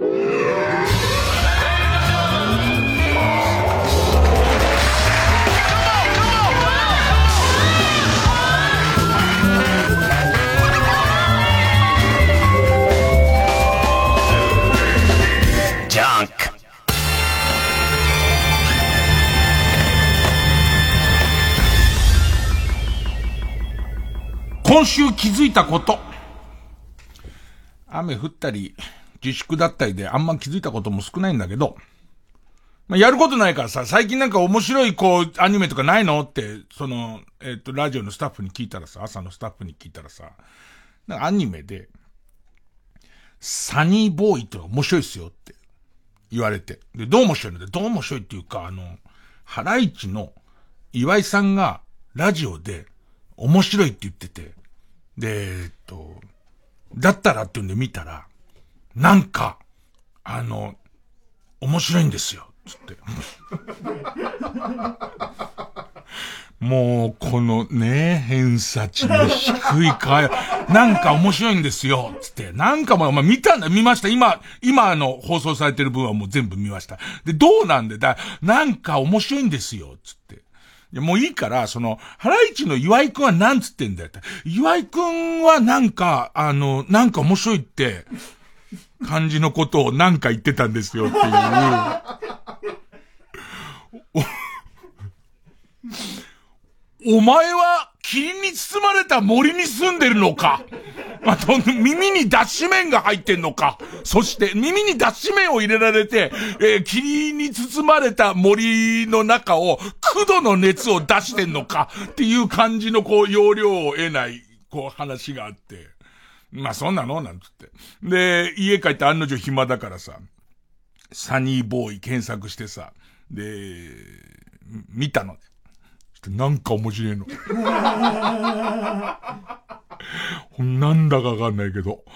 今週気づいたこと。雨降ったり、自粛だったりであんま気づいたことも少ないんだけど、まあ、やることないからさ、最近なんか面白いこう、アニメとかないのって、その、えっ、と、ラジオのスタッフに聞いたらさ、朝のスタッフに聞いたらさ、なんかアニメで、サニーボーイって面白いっすよって言われて。で、どう面白いの？で、どう面白いっていうか、あの、ハライチの岩井さんがラジオで面白いって言ってて、で、えっと、だったらって言うんで見たら、なんか、あの、面白いんですよ、つって。もう、このね、偏差値の低い会なんか面白いんですよ、つって。なんかも、まあ、見たんだ、見ました。今、今の放送されてる分はもう全部見ました。で、どうなんでだ、なんか面白いんですよ、つって。もういいから、その、ハライチの岩井くんは何つってんだよって。岩井くんはなんか、あの、なんか面白いって、感じのことをなんか言ってたんですよっていう。お、前は霧に包まれた森に住んでるのかあと、耳に脱脂麺が入ってんのか。そして、耳に脱脂麺を入れられて、えー、霧に包まれた森の中を、9度の熱を出してんのか。っていう感じの、こう、容量を得ない、こう、話があって。まあ、そんなのなんつって。で、家帰って案の定暇だからさ、サニーボーイ検索してさ、で、見たの。なんか面白いの。なんだかわかんないけど。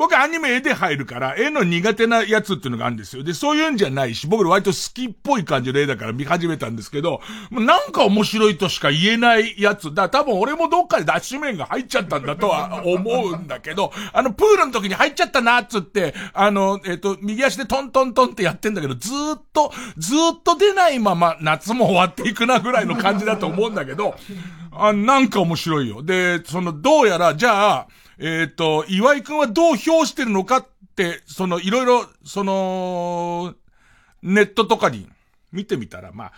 僕アニメ絵で入るから、絵の苦手なやつっていうのがあるんですよ。で、そういうんじゃないし、僕割と好きっぽい感じの絵だから見始めたんですけど、なんか面白いとしか言えないやつ。だ多分俺もどっかで脱脂麺が入っちゃったんだとは 思うんだけど、あの、プールの時に入っちゃったなっつって、あの、えっ、ー、と、右足でトントントンってやってんだけど、ずーっと、ずーっと出ないまま夏も終わっていくなぐらいの感じだと思うんだけど、あ、なんか面白いよ。で、その、どうやら、じゃあ、えっ、ー、と、岩井くんはどう評してるのかって、その、いろいろ、その、ネットとかに見てみたら、まあ、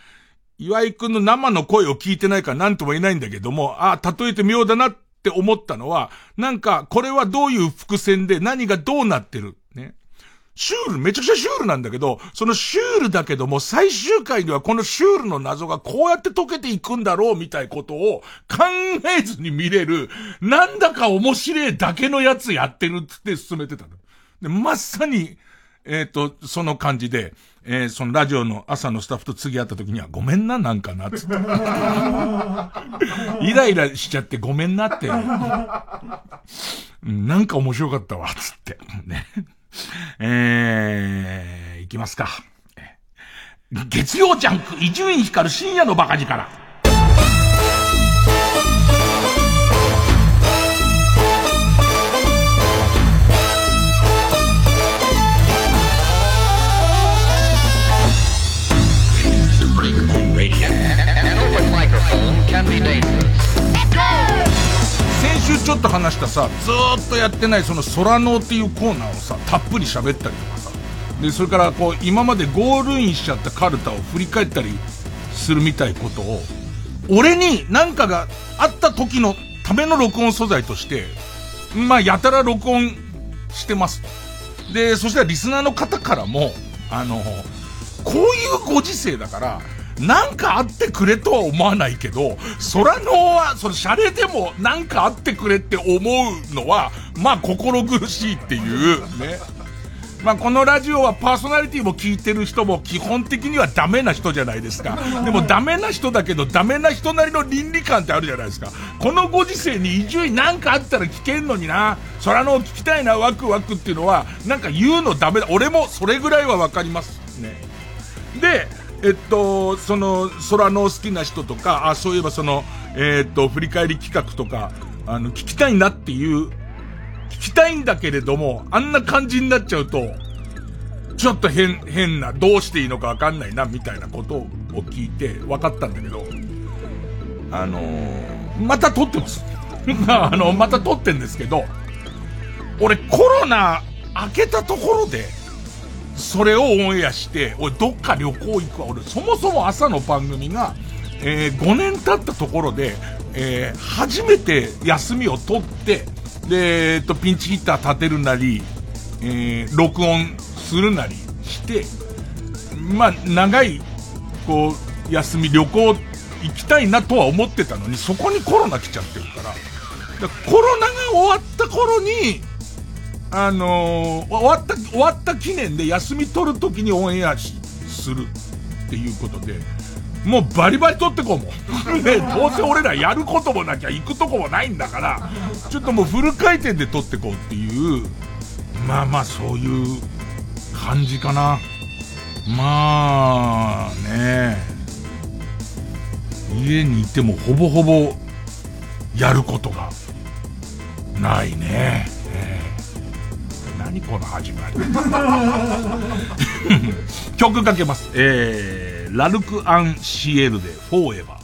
岩井くんの生の声を聞いてないから何とも言えないんだけども、あ、例えて妙だなって思ったのは、なんか、これはどういう伏線で何がどうなってる。シュール、めちゃくちゃシュールなんだけど、そのシュールだけども、最終回ではこのシュールの謎がこうやって解けていくんだろうみたいことを考えずに見れる、なんだか面白いだけのやつやってるって進めてたの。で、まさに、えっ、ー、と、その感じで、えー、そのラジオの朝のスタッフと次会った時には、ごめんな、なんかな、つって。イライラしちゃってごめんなって。なんか面白かったわ、つって。ね。えー、いきますか。月曜ジャンク、伊集院光深夜のバカ力。たさ、ずっとやってないその空能っていうコーナーをさ、たっぷり喋ったりとかさ、で、それからこう、今までゴールインしちゃったカルタを振り返ったりするみたいことを、俺に何かがあった時のための録音素材として、まあ、やたら録音してます。で、そしたらリスナーの方からも、あの、こういうご時世だから、なんかあってくれとは思わないけど、空のは、そのシャレでもなんかあってくれって思うのは、まあ心苦しいっていう、ね。まあこのラジオはパーソナリティも聞いてる人も基本的にはダメな人じゃないですか。でもダメな人だけどダメな人なりの倫理観ってあるじゃないですか。このご時世に伊集院なんかあったら聞けんのにな。空の聞きたいなワクワクっていうのは、なんか言うのダメだ。俺もそれぐらいはわかります。ね。で、えっと、その、空の好きな人とか、あ、そういえばその、えっと、振り返り企画とか、あの、聞きたいなっていう聞きたいんだけれども、あんな感じになっちゃうと、ちょっと変、変な、どうしていいのかわかんないな、みたいなことを聞いて分かったんだけど、あのー、また撮ってます。あの、また撮ってんですけど、俺コロナ明けたところで、それをオンエアして、俺どっか旅行行くわ。俺そもそも朝の番組が、えー、5年経ったところで、えー、初めて休みを取って、で、えっと、ピンチヒッター立てるなり、えー、録音するなりして、まあ、長い、こう、休み、旅行行きたいなとは思ってたのに、そこにコロナ来ちゃってるから、からコロナが終わった頃に、あのー、終わった、終わった記念で休み取るときにオンエアしするっていうことで、もうバリバリ取ってこうもん。ね、どうせ俺らやることもなきゃ行くとこもないんだから、ちょっともうフル回転で取ってこうっていう、まあまあそういう感じかな。まあね家にいてもほぼほぼやることがないね。何この始まり。曲かけます。えー、ラルク・アン・シエルで、フォーエバー。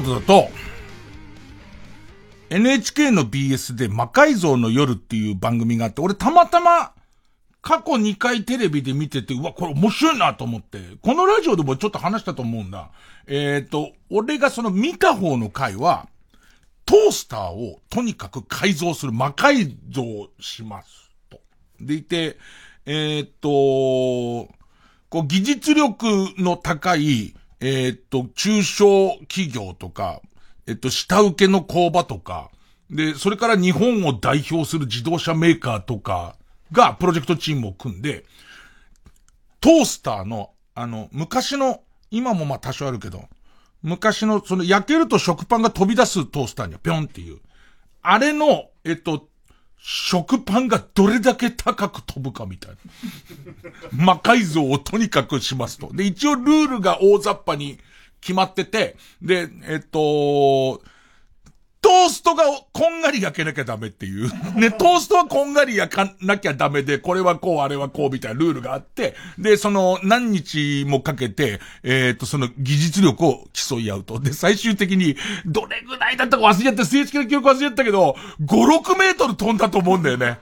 事だと、NHK の BS で魔改造の夜っていう番組があって、俺たまたま過去2回テレビで見てて、うわ、これ面白いなと思って、このラジオでもちょっと話したと思うんだ。えっ、ー、と、俺がその見た方の回は、トースターをとにかく改造する、魔改造します。と。でいて、えっ、ー、と、こう技術力の高い、えー、っと、中小企業とか、えっと、下請けの工場とか、で、それから日本を代表する自動車メーカーとかがプロジェクトチームを組んで、トースターの、あの、昔の、今もまあ多少あるけど、昔の、その焼けると食パンが飛び出すトースターにはぴょんっていう。あれの、えっと、食パンがどれだけ高く飛ぶかみたいな。魔改造をとにかくしますと。で、一応ルールが大雑把に決まってて、で、えっと、トーストがこんがり焼けなきゃダメっていう。ね、トーストはこんがり焼かなきゃダメで、これはこう、あれはこうみたいなルールがあって、で、その何日もかけて、えっ、と、その技術力を競い合うと。で、最終的に、どれぐらいだったか忘れちゃった、正式な記憶忘れちゃったけど、5、6メートル飛んだと思うんだよね。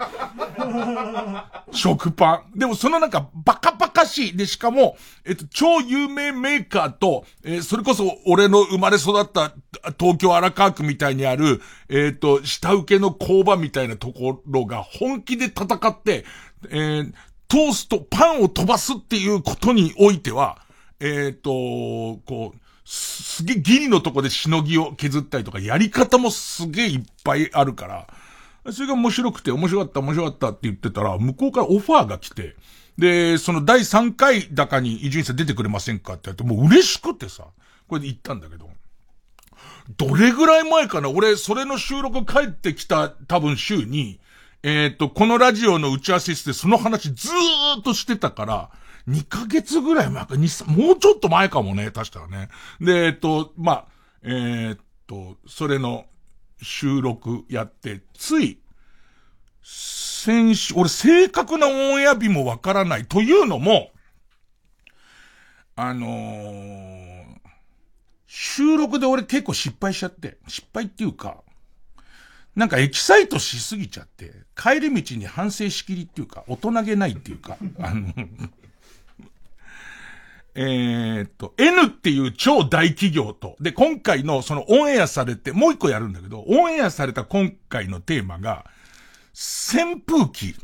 食パン。でもそのなんか、バカバカしい。で、しかも、えっと、超有名メーカーと、えー、それこそ俺の生まれ育った東京荒川区みたいにある、あるえっ、ー、と、下請けの工場みたいなところが本気で戦って、えー、トースト、パンを飛ばすっていうことにおいては、えっ、ー、と、こう、すげえギリのとこでしのぎを削ったりとか、やり方もすげえいっぱいあるから、それが面白くて、面白かった、面白かったって言ってたら、向こうからオファーが来て、で、その第3回高に伊集院さん出てくれませんかって言って、もう嬉しくてさ、これで行ったんだけど、どれぐらい前かな？俺、それの収録帰ってきた多分週に、えっ、ー、と、このラジオの打ち合わせしてその話ずーっとしてたから、2ヶ月ぐらい前か、もうちょっと前かもね、確かね。で、えっ、ー、と、まあ、えー、っと、それの収録やって、つい、先週、俺正確なオンエア日もわからないというのも、あのー、収録で俺結構失敗しちゃって、失敗っていうか、なんかエキサイトしすぎちゃって、帰り道に反省しきりっていうか、大人げないっていうか、あの えっと、N っていう超大企業と、で、今回のそのオンエアされて、もう一個やるんだけど、オンエアされた今回のテーマが、扇風機、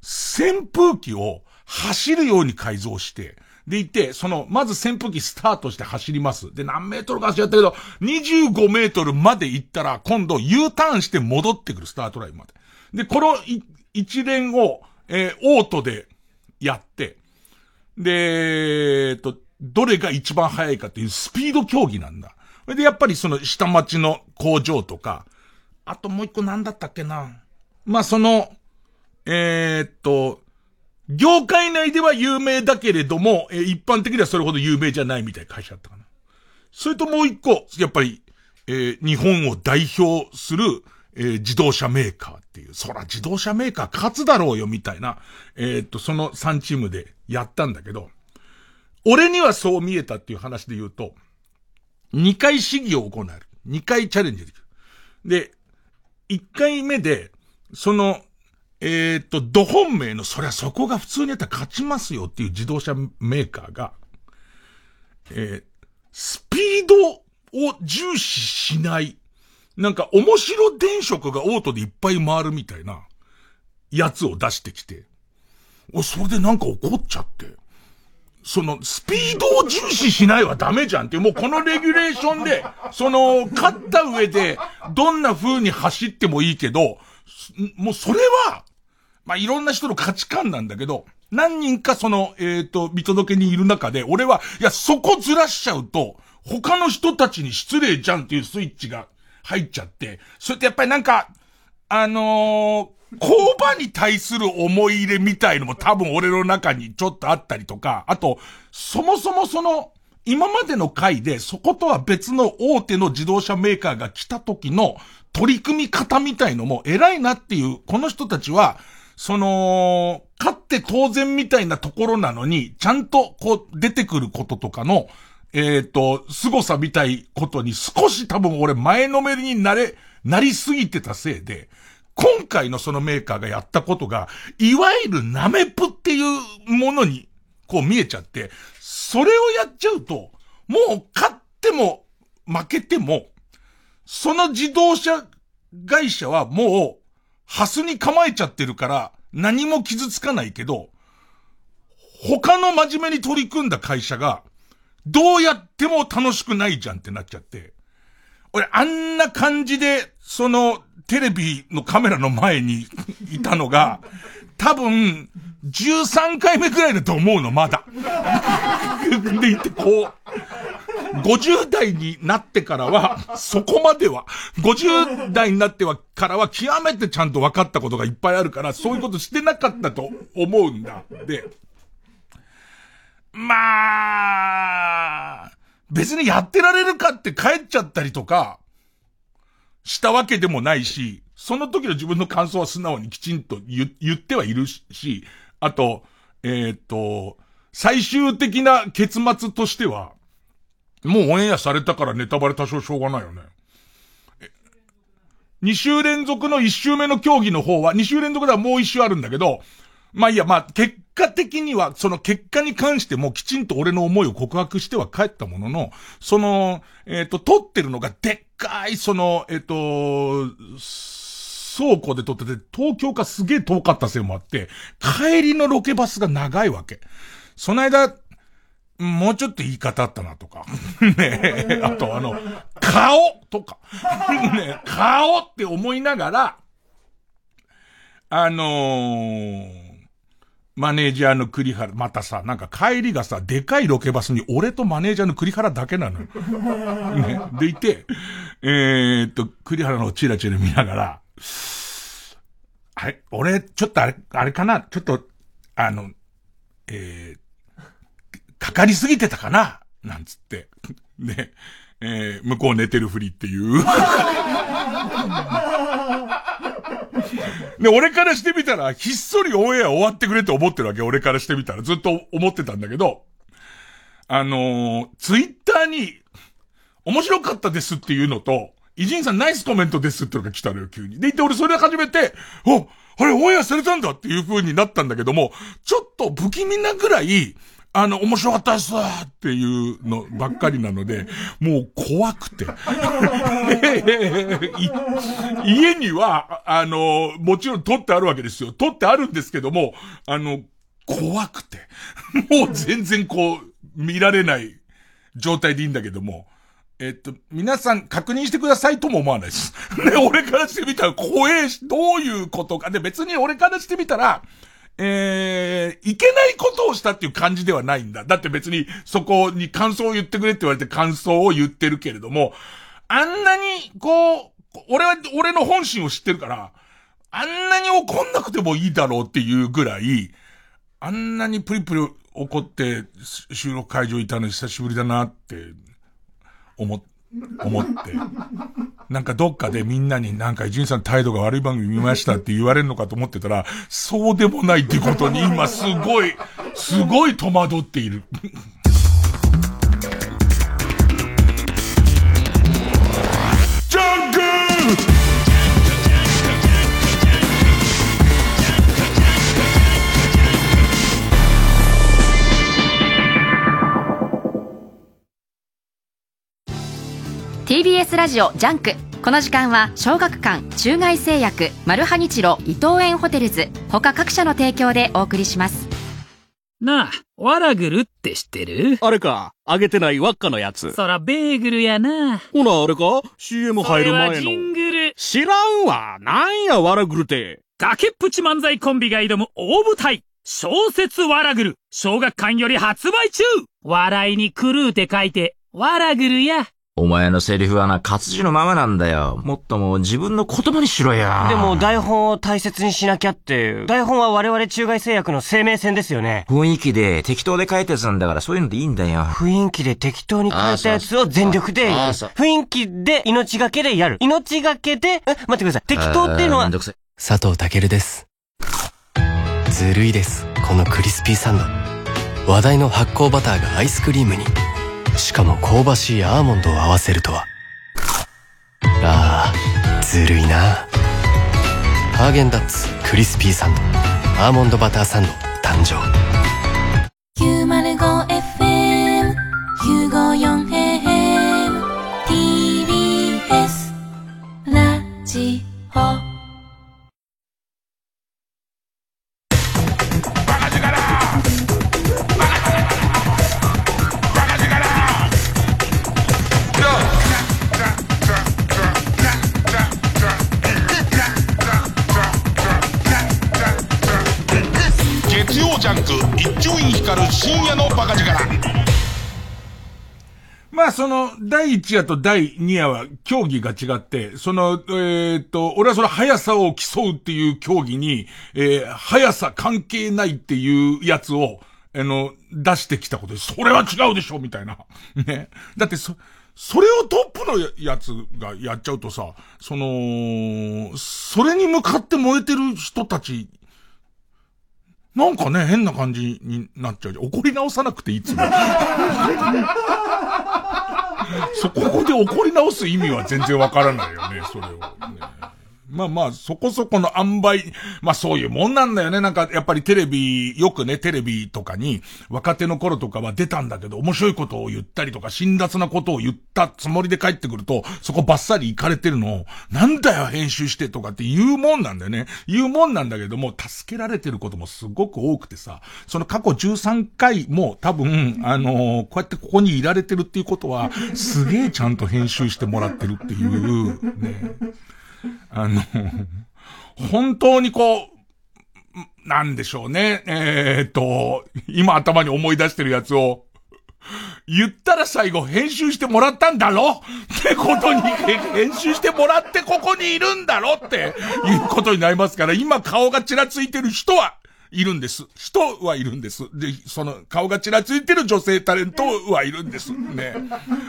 扇風機を走るように改造して、でいて、その、まず扇風機スタートして走ります。で、何メートルか走ったけど、25メートルまで行ったら、今度 U ターンして戻ってくる、スタートラインまで。で、この一連を、えー、オートでやって、で、えっと、どれが一番速いかっていうスピード競技なんだ。で、やっぱりその下町の工場とか、あともう一個なんだったっけな。まあ、その、えー、っと、業界内では有名だけれども、えー、一般的にはそれほど有名じゃないみたいな会社だったかな。それともう一個、やっぱり、えー、日本を代表する、えー、自動車メーカーっていう、そら自動車メーカー勝つだろうよみたいな、えー、っと、その3チームでやったんだけど、俺にはそう見えたっていう話で言うと、2回試技を行える。2回チャレンジできる。で、1回目で、そのえー、っと、土本命の、そりゃそこが普通にやったら勝ちますよっていう自動車メーカーが、えー、スピードを重視しない、なんか面白電飾がオートでいっぱい回るみたいな、やつを出してきて、お、それでなんか怒っちゃって、その、スピードを重視しないはダメじゃんっていう、もうこのレギュレーションで、その、勝った上で、どんな風に走ってもいいけど、もうそれは、まあ、いろんな人の価値観なんだけど、何人かその、えっ、ー、と、見届けにいる中で、俺は、いや、そこずらしちゃうと、他の人たちに失礼じゃんっていうスイッチが入っちゃって、それってやっぱりなんか、あのー、工場に対する思い入れみたいのも多分俺の中にちょっとあったりとか、あと、そもそもその、今までの回でそことは別の大手の自動車メーカーが来た時の取り組み方みたいのも偉いなっていう、この人たちは、その、勝って当然みたいなところなのに、ちゃんとこう出てくることとかの、えっ、ー、と、凄さみたいことに少し多分俺前のめりになれ、なりすぎてたせいで、今回のそのメーカーがやったことが、いわゆるナメプっていうものに、こう見えちゃって、それをやっちゃうと、もう勝っても負けても、その自動車会社はもうハスに構えちゃってるから、何も傷つかないけど、他の真面目に取り組んだ会社が、どうやっても楽しくないじゃんってなっちゃって、俺あんな感じで、その、テレビのカメラの前にいたのが、多分、13回目くらいだと思うの、まだ。でいて、こう、50代になってからは、そこまでは、50代になっては、からは極めてちゃんと分かったことがいっぱいあるから、そういうことしてなかったと思うんだ。で、まあ、別にやってられるかって帰っちゃったりとか、したわけでもないし、その時の自分の感想は素直にきちんと言ってはいるし、あと、えー、っと、最終的な結末としては、もうオンエアされたからネタバレ多少しょうがないよね。2週連続の1週目の競技の方は、2週連続ではもう1週あるんだけど、まあいいや、まあ結果的には、その結果に関してもきちんと俺の思いを告白しては帰ったものの、その、えっ、ー、と、撮ってるのがでっかい、その、えっ、ー、と、倉庫で撮ってて、東京かすげえ遠かったせいもあって、帰りのロケバスが長いわけ。その間、もうちょっと言い方あったなとか。ねあとあの、顔とか。ね顔って思いながら、あのー、マネージャーの栗原、またさ、なんか帰りがさ、でかいロケバスに俺とマネージャーの栗原だけなのよ。ね。でいて、えー、っと、栗原のチラチラ見ながら、あれ、俺、ちょっとあれ、あれかな？ちょっと、あの、えー、かかりすぎてたかな？なんつって。で、えー、向こう寝てるふりっていう。で、俺からしてみたら、ひっそりオンエア終わってくれって思ってるわけ、俺からしてみたら。ずっと思ってたんだけど、あのー、ツイッターに、面白かったですっていうのと、イジンさんナイスコメントですってのが来たのよ、急に。で、言って俺それで始めて、おあれ、オンエアされたんだっていう風になったんだけども、ちょっと不気味なぐらい、あの、面白かったですっていうのばっかりなので、もう怖くて。家には、あの、もちろん撮ってあるわけですよ。撮ってあるんですけども、あの、怖くて。もう全然こう、見られない状態でいいんだけども、えっと、皆さん確認してくださいとも思わないです。ね、俺からしてみたら怖えし、どういうことか。で、別に俺からしてみたら、えー、いけないことをしたっていう感じではないんだ。だって別にそこに感想を言ってくれって言われて感想を言ってるけれども、あんなに、こう、俺は、俺の本心を知ってるから、あんなに怒んなくてもいいだろうっていうぐらい、あんなにプリプリ怒って収録会場いたの久しぶりだなって思って、思って。なんかどっかでみんなになんか伊集院さん態度が悪い番組見ましたって言われるのかと思ってたら、そうでもないってことに今すごい、すごい戸惑っている。TBS ラジオジャンク。この時間は小学館中外製薬マルハニチロ伊藤園ホテルズ。他各社の提供でお送りします。なあワラグルって知ってる？あれか。揚げてない輪っかのやつ。そらベーグルやな。ほなあれか？CM 入る前の。ジングル。知らんわ。なんやワラグルって。崖っぷち漫才コンビが挑む大舞台。小説ワラグル小学館より発売中。笑いに狂うて書いてワラグルやお前のセリフはな、活字のままなんだよ。もっとも自分の言葉にしろよ。でも台本を大切にしなきゃって、台本は我々中外製薬の生命線ですよね。雰囲気で適当で書いたやつなんだからそういうのでいいんだよ。雰囲気で適当に書いたやつを全力でやる。雰囲気で命がけでやる。命がけで、え、待ってください。適当っていうのは。佐藤健です。ずるいです。このクリスピーサンド。話題の発酵バターがアイスクリームに。しかも香ばしいアーモンドを合わせるとは。ああずるいな。ハーゲンダッツクリスピーサンドアーモンドバターサンド誕生。集院光る深夜のバカ力。まあ、その、第1夜と第2夜は競技が違って、その、え、っと、俺はその速さを競うっていう競技に、え、速さ関係ないっていうやつを、あの、出してきたことで、それは違うでしょみたいな。ね。だってそ、それをトップのやつがやっちゃうとさ、その、それに向かって燃えてる人たちなんかね、変な感じになっちゃう。怒り直さなくていいっつうの。そこで怒り直す意味は全然わからないよね、それを、ね。まあまあ、そこそこの塩梅、まあそういうもんなんだよね。なんか、やっぱりテレビ、よくね、テレビとかに、若手の頃とかは出たんだけど、面白いことを言ったりとか、辛辣なことを言ったつもりで帰ってくると、そこバッサリ行かれてるのを、なんだよ、編集してとかって言うもんなんだよね。言うもんなんだけども、助けられてることもすごく多くてさ、その過去13回も多分、あのー、こうやってここにいられてるっていうことは、すげえちゃんと編集してもらってるっていう、ね。あの、本当にこう、なんでしょうね。えー、っと、今頭に思い出してるやつを、言ったら最後編集してもらったんだろ？ってことに、編集してもらってここにいるんだろ？っていうことになりますから、今顔がちらついてる人は、いるんです。人はいるんです。で、その顔がちらついてる女性タレントはいるんです。ね。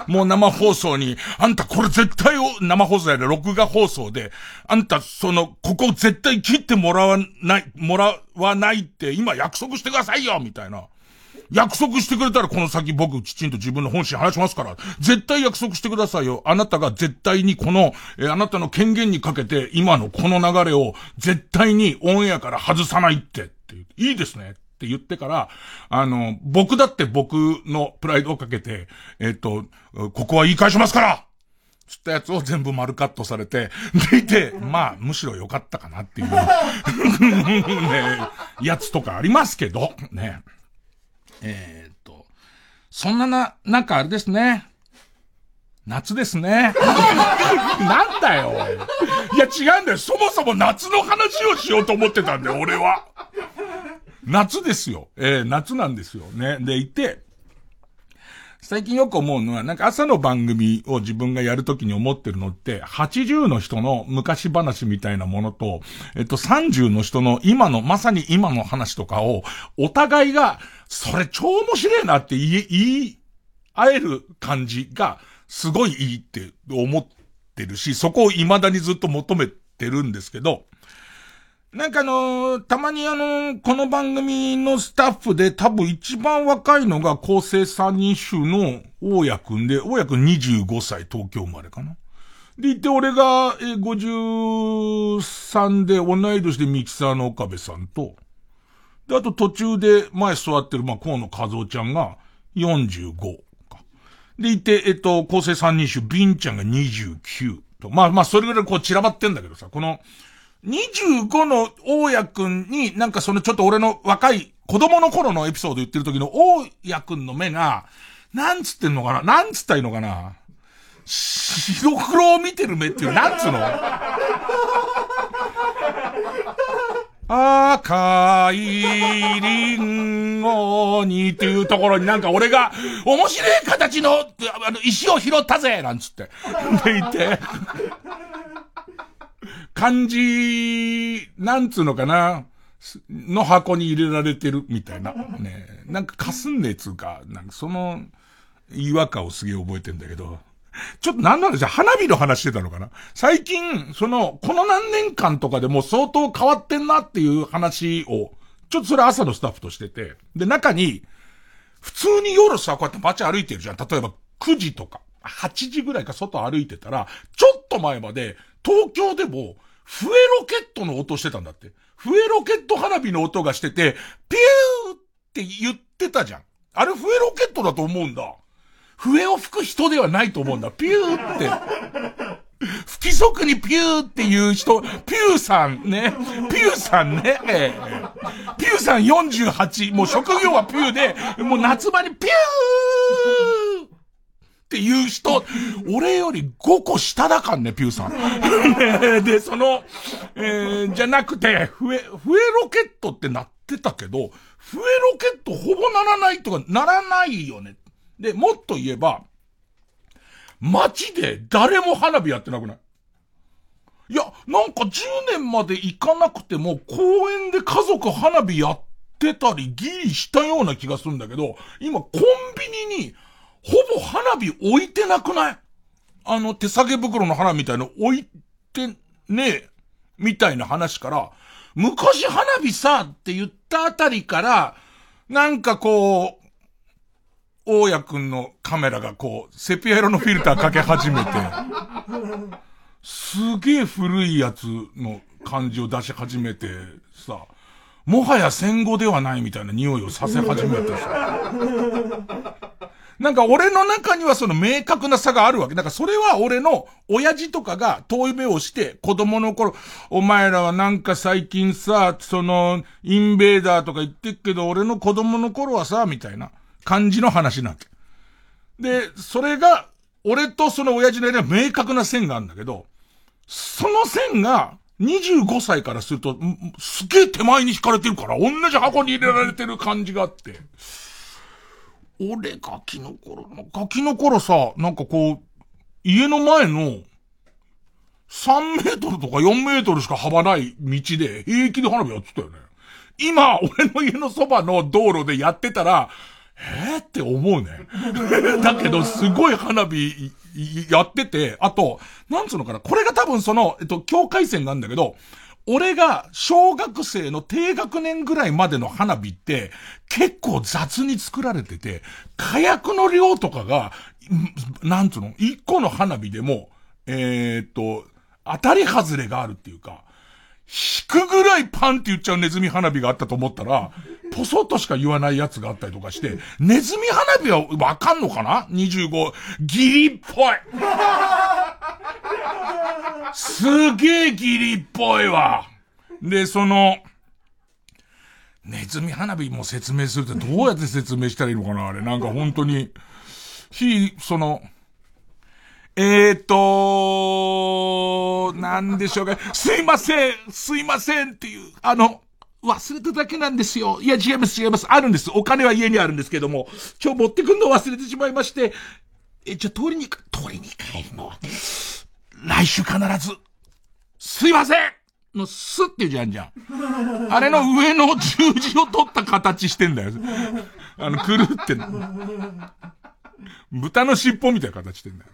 もう生放送に、あんたこれ絶対を、生放送やで、録画放送で、あんたその、ここ絶対切ってもらわない、もらわないって今約束してくださいよみたいな。約束してくれたらこの先僕きちんと自分の本心話しますから、絶対約束してくださいよ。あなたが絶対にこの、えー、あなたの権限にかけて今のこの流れを絶対にオンエアから外さないってっていいですね。って言ってから、あの、僕だって僕のプライドをかけて、えっ、と、ここは言い返しますからつったやつを全部丸カットされて、でいて、まあ、むしろ良かったかなっていう、ね、やつとかありますけど、ね。えー、っと、そんなな、なんかあれですね。夏ですね。なんだよ。いや違うんだよ。そもそも夏の話をしようと思ってたんだよ、俺は。夏ですよ。えー、夏なんですよ。ね。でいて、最近よく思うのは、なんか朝の番組を自分がやるときに思ってるのって、80の人の昔話みたいなものと、えっと30の人の今の、まさに今の話とかを、お互いが、それ超面白いなって言い、言い、会える感じが、すごいいいって思ってるし、そこを未だにずっと求めてるんですけど、なんかあのー、たまにあのー、この番組のスタッフで多分一番若いのが構成三人衆の大谷くんで、大谷くん25歳東京生まれかな。で、いて俺が、え53で同い年でミキサーの岡部さんと、で、あと途中で前座ってる、まあ、河野和夫ちゃんが45か。で、いて、えっと、構成三人衆、ビンちゃんが29と。まあまあ、それぐらいこう散らばってんだけどさ、この、25の大家くんに、なんかそのちょっと俺の若い子供の頃のエピソード言ってる時の大家くんの目が、なんつってんのかな？なんつったらいいのかな？白黒を見てる目っていう、なんつうの？赤いリンゴにっていうところになんか俺が面白い形のあの石を拾ったぜなんつって。でいて。漢字、なんつうのかな、の箱に入れられてるみたいな。ねなんかかすんねえつうか、なんかその違和感をすげえ覚えてんだけど。ちょっとなんなんですよ。花火の話してたのかな？最近、その、この何年間とかでも相当変わってんなっていう話を、ちょっとそれ朝のスタッフとしてて。で、中に、普通に夜さ、こうやって街歩いてるじゃん。例えば9時とか、8時ぐらいか外歩いてたら、ちょっと前まで、東京でも、笛ロケットの音してたんだって。笛ロケット花火の音がしてて、ピューって言ってたじゃん。あれ笛ロケットだと思うんだ。笛を吹く人ではないと思うんだ。ピューって。不規則にピューっていう人、ピューさんね。ピューさんね。ピューさん48。もう職業はピューで、もう夏場にピューっていう人、俺より5個下だかんね、ピューさん。で、その、えー、じゃなくて、笛、笛ロケットってなっってたけど、笛ロケットほぼならないとかならないよね。で、もっと言えば、街で誰も花火やってなくない？いや、なんか10年まで行かなくても公園で家族花火やってたりギリしたような気がするんだけど、今コンビニにほぼ花火置いてなくない？あの手提げ袋の花みたいの置いてねえ、みたいな話から、昔花火さって言ったあたりから、なんかこう、大家くんのカメラがこう、セピア色のフィルターかけ始めて、すげえ古いやつの感じを出し始めてさ、もはや戦後ではないみたいな匂いをさせ始めてさ。なんか俺の中にはその明確な差があるわけ。なんかそれは俺の親父とかが遠い目をして子供の頃、お前らはなんか最近さ、その、インベーダーとか言ってっけど俺の子供の頃はさ、みたいな感じの話なわけ。で、それが、俺とその親父の間には明確な線があるんだけど、その線が、25歳からすると、すげえ手前に引かれてるから、同じ箱に入れられてる感じがあって。俺ガキの頃、ガキの頃さ、なんかこう、家の前の、3メートルとか4メートルしか幅ない道で平気で花火やってたよね。今、俺の家のそばの道路でやってたら、えー、って思うね。だけど、すごい花火やってて、あと、なんつうのかな、これが多分その、えっと、境界線なんだけど、俺が小学生の低学年ぐらいまでの花火って結構雑に作られてて、火薬の量とかが、なんつうの一個の花火でも、えー、っと、当たり外れがあるっていうか、引くぐらいパンって言っちゃうネズミ花火があったと思ったら、ポソッとしか言わないやつがあったりとかして、ネズミ花火はわかんのかな ?25、ギリっぽい。すげえギリっぽいわ。で、その、ネズミ花火も説明するってどうやって説明したらいいのかなあれ。なんか本当に、ひ、その、えーと、なんでしょうか。すいませんすいませんっていう、あの、忘れただけなんですよ。いや、違います、違います。あるんです。お金は家にあるんですけども、今日持ってくんの忘れてしまいまして、え、じゃあ、通りに、通りに帰るのは、来週必ず、すいませんのスっていう字あんじゃん。あれの上の十字を取った形してんだよ。あの、くるって豚の尻尾みたいな形してんだよ。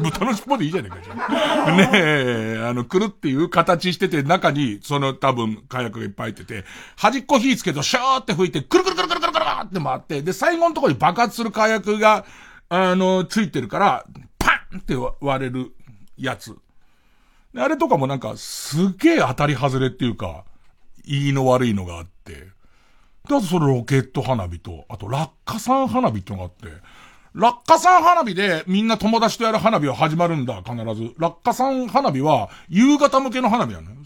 豚の尻尾でいいじゃねえか、じゃん。ねえ、あの、くるっていう形してて、中に、その多分、火薬がいっぱい入ってて、端っこ火つけと、シャーって吹いて、くるくるくるくるくるくるって回って、で、最後のところに爆発する火薬が、あの、ついてるから、パンって割れるやつ。あれとかもなんか、すげえ当たり外れっていうか、いいの悪いのがあって。で、あとそれロケット花火と、あと落下傘花火ってのがあって、落下傘花火でみんな友達とやる花火は始まるんだ、必ず。落下傘花火は夕方向けの花火なのよ。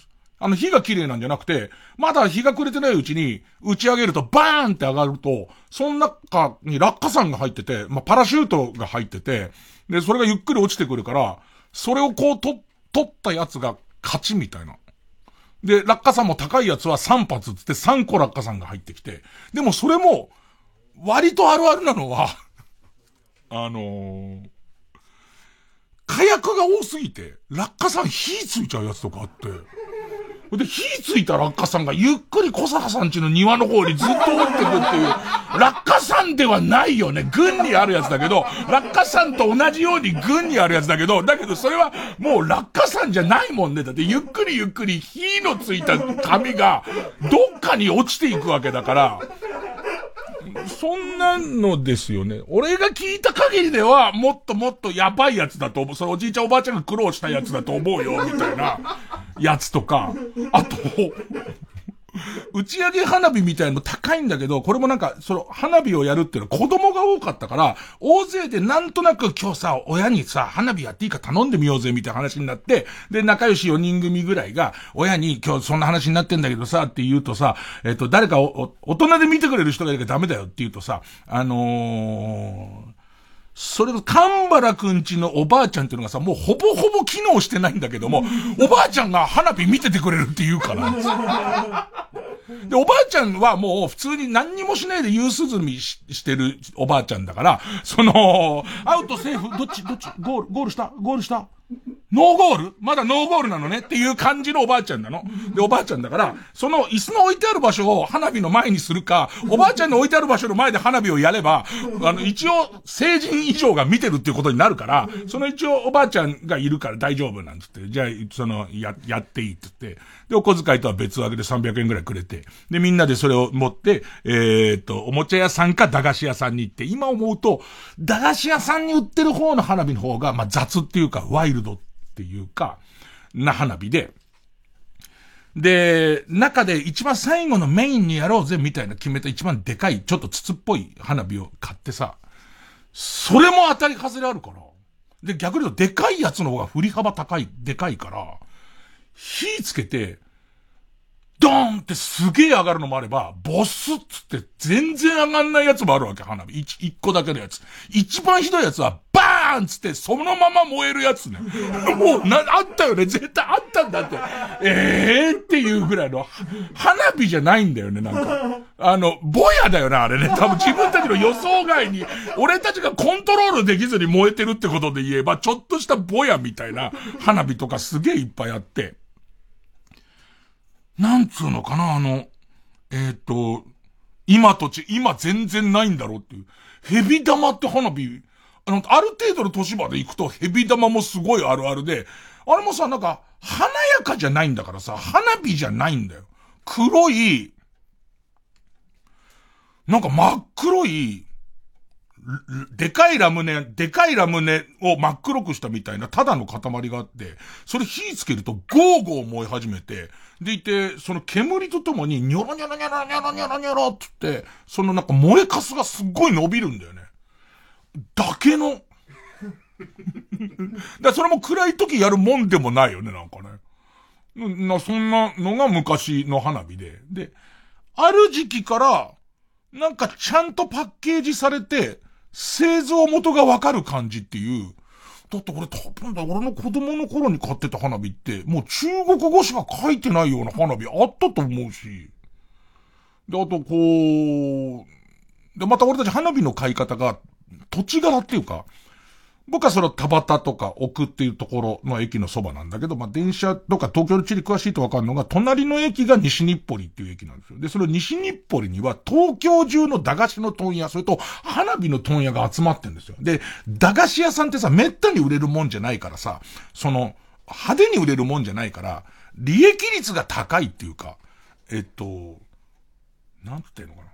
あの火が綺麗なんじゃなくて、まだ日が暮れてないうちに打ち上げるとバーンって上がると、その中に落下傘が入ってて、まあ、パラシュートが入ってて、で、それがゆっくり落ちてくるから、それをこうと、取ったやつが勝ちみたいな。で、落下傘も高いやつは3発つって3個落下傘が入ってきて、でもそれも、割とあるあるなのは あのー、火薬が多すぎて、落下傘火ついちゃうやつとかあって、で、火ついた落下傘がゆっくり小坂さんちの庭の方にずっと降ってくっていう、落下傘ではないよね。軍にあるやつだけど、落下傘と同じように軍にあるやつだけど、だけどそれはもう落下傘じゃないもんね。だってゆっくりゆっくり火のついた紙がどっかに落ちていくわけだから、そんなのですよね。俺が聞いた限りでは、もっともっとやばいやつだと思う。そのおじいちゃんおばあちゃんが苦労したやつだと思うよ、みたいなやつとか。あと、打ち上げ花火みたいのも高いんだけど、これもなんか、その、花火をやるっていうのは子供が多かったから、大勢でなんとなく今日さ、親にさ、花火やっていいか頼んでみようぜ、みたいな話になって、で、仲良し4人組ぐらいが、親に今日そんな話になってんだけどさ、って言うとさ、えっと、誰かお、大人で見てくれる人がいるからダメだよって言うとさ、あのー、それが、神原くんちのおばあちゃんっていうのがさ、もうほぼほぼ機能してないんだけども、おばあちゃんが花火見ててくれるって言うから。で、おばあちゃんはもう普通に何にもしないで夕涼みししてるおばあちゃんだから、その、アウトセーフ、どっち、どっち、ゴール、ゴールしたゴールしたノーゴール？まだノーゴールなのねっていう感じのおばあちゃんなの。で、おばあちゃんだから、その椅子の置いてある場所を花火の前にするか、おばあちゃんの置いてある場所の前で花火をやれば、あの、一応、成人以上が見てるっていうことになるから、その一応おばあちゃんがいるから大丈夫なんつって、じゃあ、その、や、やっていいって言って、で、お小遣いとは別枠で300円くらいくれて、で、みんなでそれを持って、えーっと、おもちゃ屋さんか駄菓子屋さんに行って、今思うと、駄菓子屋さんに売ってる方の花火の方が、まあ、雑っていうか、ワイルドていうか、な花火で、で、中で一番最後のメインにやろうぜみたいな決めた一番でかい、ちょっと筒っぽい花火を買ってさ、それも当たり外れあるから。で、逆に言うとでかいやつの方が振り幅高い、でかいから、火つけて、ドーンってすげえ上がるのもあれば、ボスっつって全然上がんないやつもあるわけ、花火。一、一個だけのやつ。一番ひどいやつは、バーンっつってそのまま燃えるやつね。もう、な、あったよね。絶対あったんだって。ええー、っていうぐらいの、花火じゃないんだよね、なんか。あの、ボヤだよな、あれね。多分自分たちの予想外に、俺たちがコントロールできずに燃えてるってことで言えば、ちょっとしたボヤみたいな花火とかすげえいっぱいあって。なんつうのかな、あの、えっ、と、今とち、今全然ないんだろうっていう。ヘビ玉って花火、あの、ある程度の年まで行くとヘビ玉もすごいあるあるで、あれもさ、なんか、華やかじゃないんだからさ、花火じゃないんだよ。黒い、なんか真っ黒い、でかいラムネ、でかいラムネを真っ黒くしたみたいなただの塊があって、それ火つけるとゴーゴー燃え始めて、でいて、その煙とともにニョロニョロニョロニョロニョロニョロって言って、そのなんか燃えかすがすっごい伸びるんだよね。だけの。だそれも暗い時やるもんでもないよね、なんかね。な、そんなのが昔の花火で。で、ある時期から、なんかちゃんとパッケージされて、製造元がわかる感じっていう。だって俺多分だ、俺の子供の頃に買ってた花火って、もう中国語しか書いてないような花火あったと思うし。で、あとこう、で、また俺たち花火の買い方が、土地柄っていうか、僕はその田端とか奥っていうところの駅のそばなんだけど、まあ、電車とか東京の地理詳しいとわかるのが、隣の駅が西日暮里っていう駅なんですよ。で、その西日暮里には東京中の駄菓子の問屋、それと花火の問屋が集まってるんですよ。で、駄菓子屋さんってさ、めったに売れるもんじゃないからさ、その、派手に売れるもんじゃないから、利益率が高いっていうか、えっと、なんつってんのかな。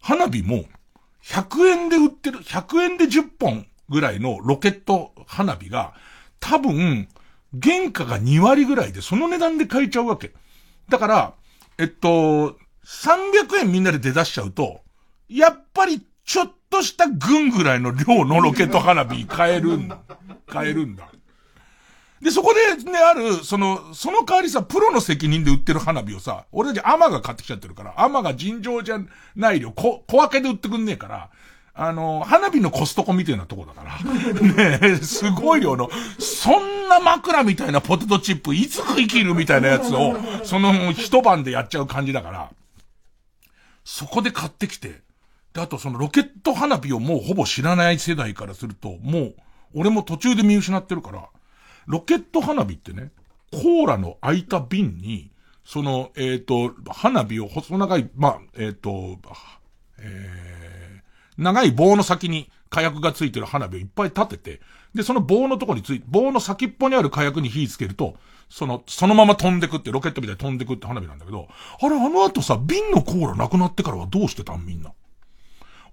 花火も、100円で売ってる、100円で10本ぐらいのロケット花火が、多分、原価が2割ぐらいで、その値段で買えちゃうわけ。だから、えっと、300円みんなで出だしちゃうと、やっぱりちょっとした軍ぐらいの量のロケット花火買えるんだ。買えるんだ。で、そこでね、ある、その、その代わりさ、プロの責任で売ってる花火をさ、俺たちアマが買ってきちゃってるから、アマが尋常じゃない量、小、小分けで売ってくんねえから、あの、花火のコストコみたいなとこだから。ねえ、すごい量の、そんな枕みたいなポテトチップ、いつ食い切るみたいなやつを、その一晩でやっちゃう感じだから、そこで買ってきて、で、あとそのロケット花火をもうほぼ知らない世代からすると、もう、俺も途中で見失ってるから、ロケット花火ってね、コーラの開いた瓶に、その、えっ、と、花火を細長い、まあ、えっ、と、えー、長い棒の先に火薬がついてる花火をいっぱい立てて、で、その棒のとこについ、棒の先っぽにある火薬に火つけると、その、そのまま飛んでくって、ロケットみたいに飛んでくって花火なんだけど、あれ、あの後さ、瓶のコーラなくなってからはどうしてたんみんな？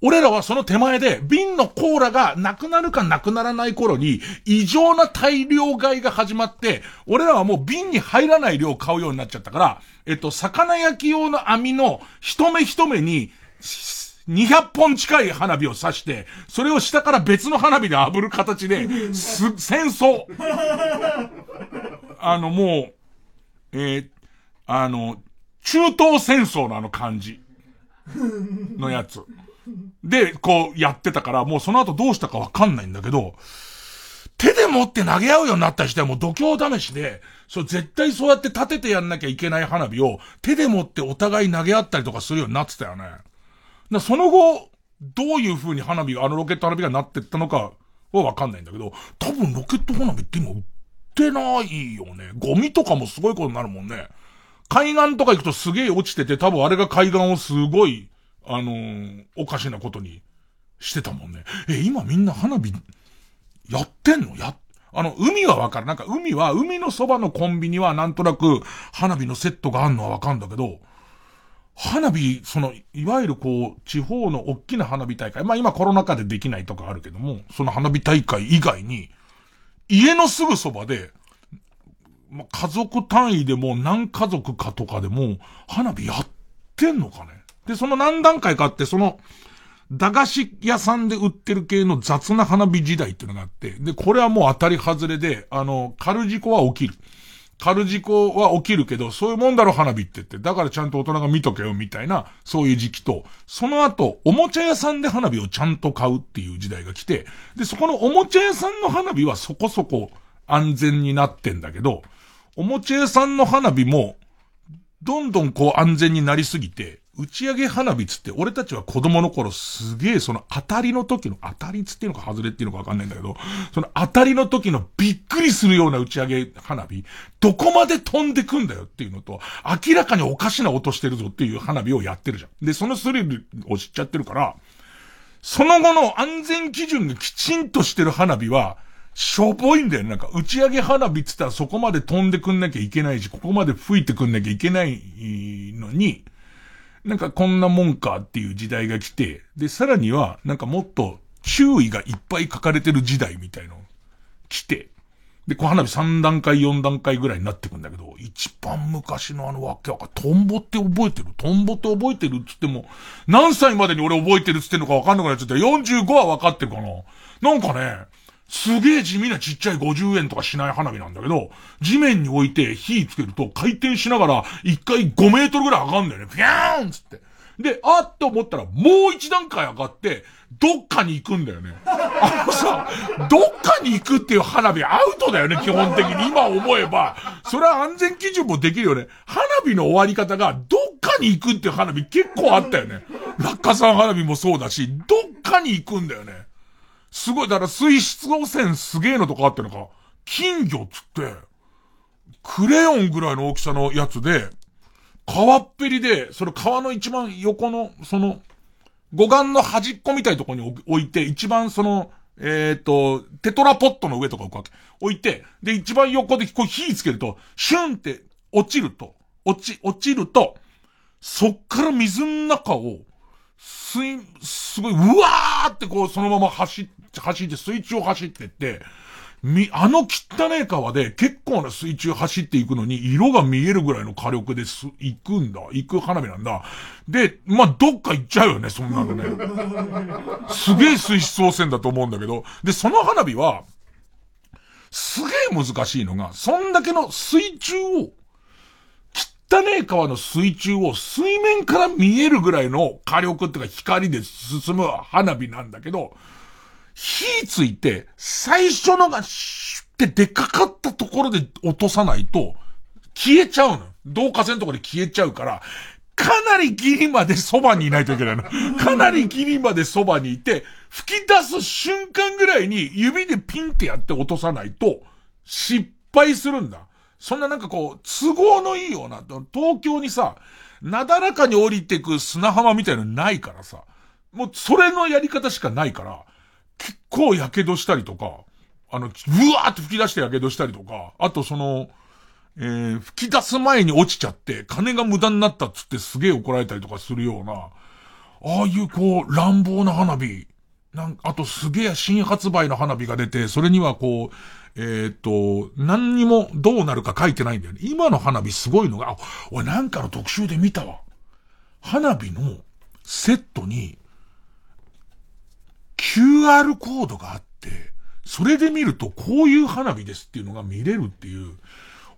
俺らはその手前で、瓶のコーラがなくなるかなくならない頃に、異常な大量買いが始まって、俺らはもう瓶に入らない量を買うようになっちゃったから、えっと、魚焼き用の網の一目一目に、200本近い花火を刺して、それを下から別の花火で炙る形で、す、戦争。あの、もう、えーあの、中東戦争のあの感じのやつ。で、こうやってたから、もうその後どうしたかわかんないんだけど、手で持って投げ合うようになった人はもう度胸試しで、そう絶対そうやって立ててやんなきゃいけない花火を手で持ってお互い投げ合ったりとかするようになってたよね。だその後、どういう風に花火、あのロケット花火がなってったのかはわかんないんだけど、多分ロケット花火って今売ってないよね。ゴミとかもすごいことになるもんね。海岸とか行くとすげえ落ちてて、多分あれが海岸をすごい、あのー、おかしなことにしてたもんね。え、今みんな花火、やってんの？や、あの、海はわかる。なんか海は、海のそばのコンビニはなんとなく花火のセットがあんのはわかるんだけど、花火、その、いわゆるこう、地方の大きな花火大会。まあ今コロナ禍でできないとかあるけども、その花火大会以外に、家のすぐそばで、まあ、家族単位でも何家族かとかでも、花火やってんのかねで、その何段階かあって、その、駄菓子屋さんで売ってる系の雑な花火時代っていうのがあって、で、これはもう当たり外れで、あの、カル事故は起きる。軽事故は起きるけど、そういうもんだろ花火って言って、だからちゃんと大人が見とけよみたいな、そういう時期と、その後、おもちゃ屋さんで花火をちゃんと買うっていう時代が来て、で、そこのおもちゃ屋さんの花火はそこそこ安全になってんだけど、おもちゃ屋さんの花火も、どんどんこう安全になりすぎて、打ち上げ花火つって、俺たちは子供の頃すげえその当たりの時の、当たりつっていうのか外れっていうのかわかんないんだけど、その当たりの時のびっくりするような打ち上げ花火、どこまで飛んでくんだよっていうのと、明らかにおかしな音してるぞっていう花火をやってるじゃん。で、そのスリルを知っちゃってるから、その後の安全基準がきちんとしてる花火は、しょぼいんだよ。なんか、打ち上げ花火って言ったらそこまで飛んでくんなきゃいけないし、ここまで吹いてくんなきゃいけないのに、なんかこんなもんかっていう時代が来て、で、さらには、なんかもっと注意がいっぱい書かれてる時代みたいの来て、で、小花火3段階、4段階ぐらいになってくんだけど、一番昔のあのわけわか、トンボって覚えてる？トンボって覚えてるっつっても、何歳までに俺覚えてるっつってんのかわかんなくなっちゃった。45はわかってるかな？なんかね、すげえ地味なちっちゃい50円とかしない花火なんだけど、地面に置いて火つけると回転しながら一回5メートルぐらい上がるんだよね。ピャーンつって。で、あっと思ったらもう一段階上がって、どっかに行くんだよね。あのさ、どっかに行くっていう花火アウトだよね、基本的に。今思えば。それは安全基準もできるよね。花火の終わり方がどっかに行くっていう花火結構あったよね。落下山花火もそうだし、どっかに行くんだよね。すごい、だから水質汚染すげえのとかあってのか、金魚っつって、クレヨンぐらいの大きさのやつで、川っぺりで、それ川の一番横の、その、護岸の端っこみたいところに置いて、一番その、えっ、ー、と、テトラポットの上とか置くわけ。置いて、で、一番横でこう火つけると、シュンって落ちると、落ち、落ちると、そっから水の中を、水、すごい、うわーってこう、そのまま走っ走って、水中を走ってって、み、あの汚い川で結構な水中走っていくのに色が見えるぐらいの火力です、行くんだ。行く花火なんだ。で、まあ、どっか行っちゃうよね、そんなのね。すげえ水質汚染だと思うんだけど。で、その花火は、すげえ難しいのが、そんだけの水中を、汚ねえ川の水中を水面から見えるぐらいの火力っていうか光で進む花火なんだけど、火ついて、最初のがシュって出かかったところで落とさないと、消えちゃうの。導火線のところで消えちゃうから、かなりギリまでそばにいないといけないの。かなりギリまでそばにいて、吹き出す瞬間ぐらいに指でピンってやって落とさないと、失敗するんだ。そんななんかこう、都合のいいような、東京にさ、なだらかに降りてく砂浜みたいなのないからさ、もうそれのやり方しかないから、結構火傷したりとか、あの、うわーって吹き出して火傷したりとか、あとその、えー、吹き出す前に落ちちゃって、金が無駄になったっつってすげえ怒られたりとかするような、ああいうこう、乱暴な花火、なんあとすげえ新発売の花火が出て、それにはこう、えっ、と、何にもどうなるか書いてないんだよね。今の花火すごいのが、あ、俺なんかの特集で見たわ。花火のセットに、QR コードがあって、それで見るとこういう花火ですっていうのが見れるっていう、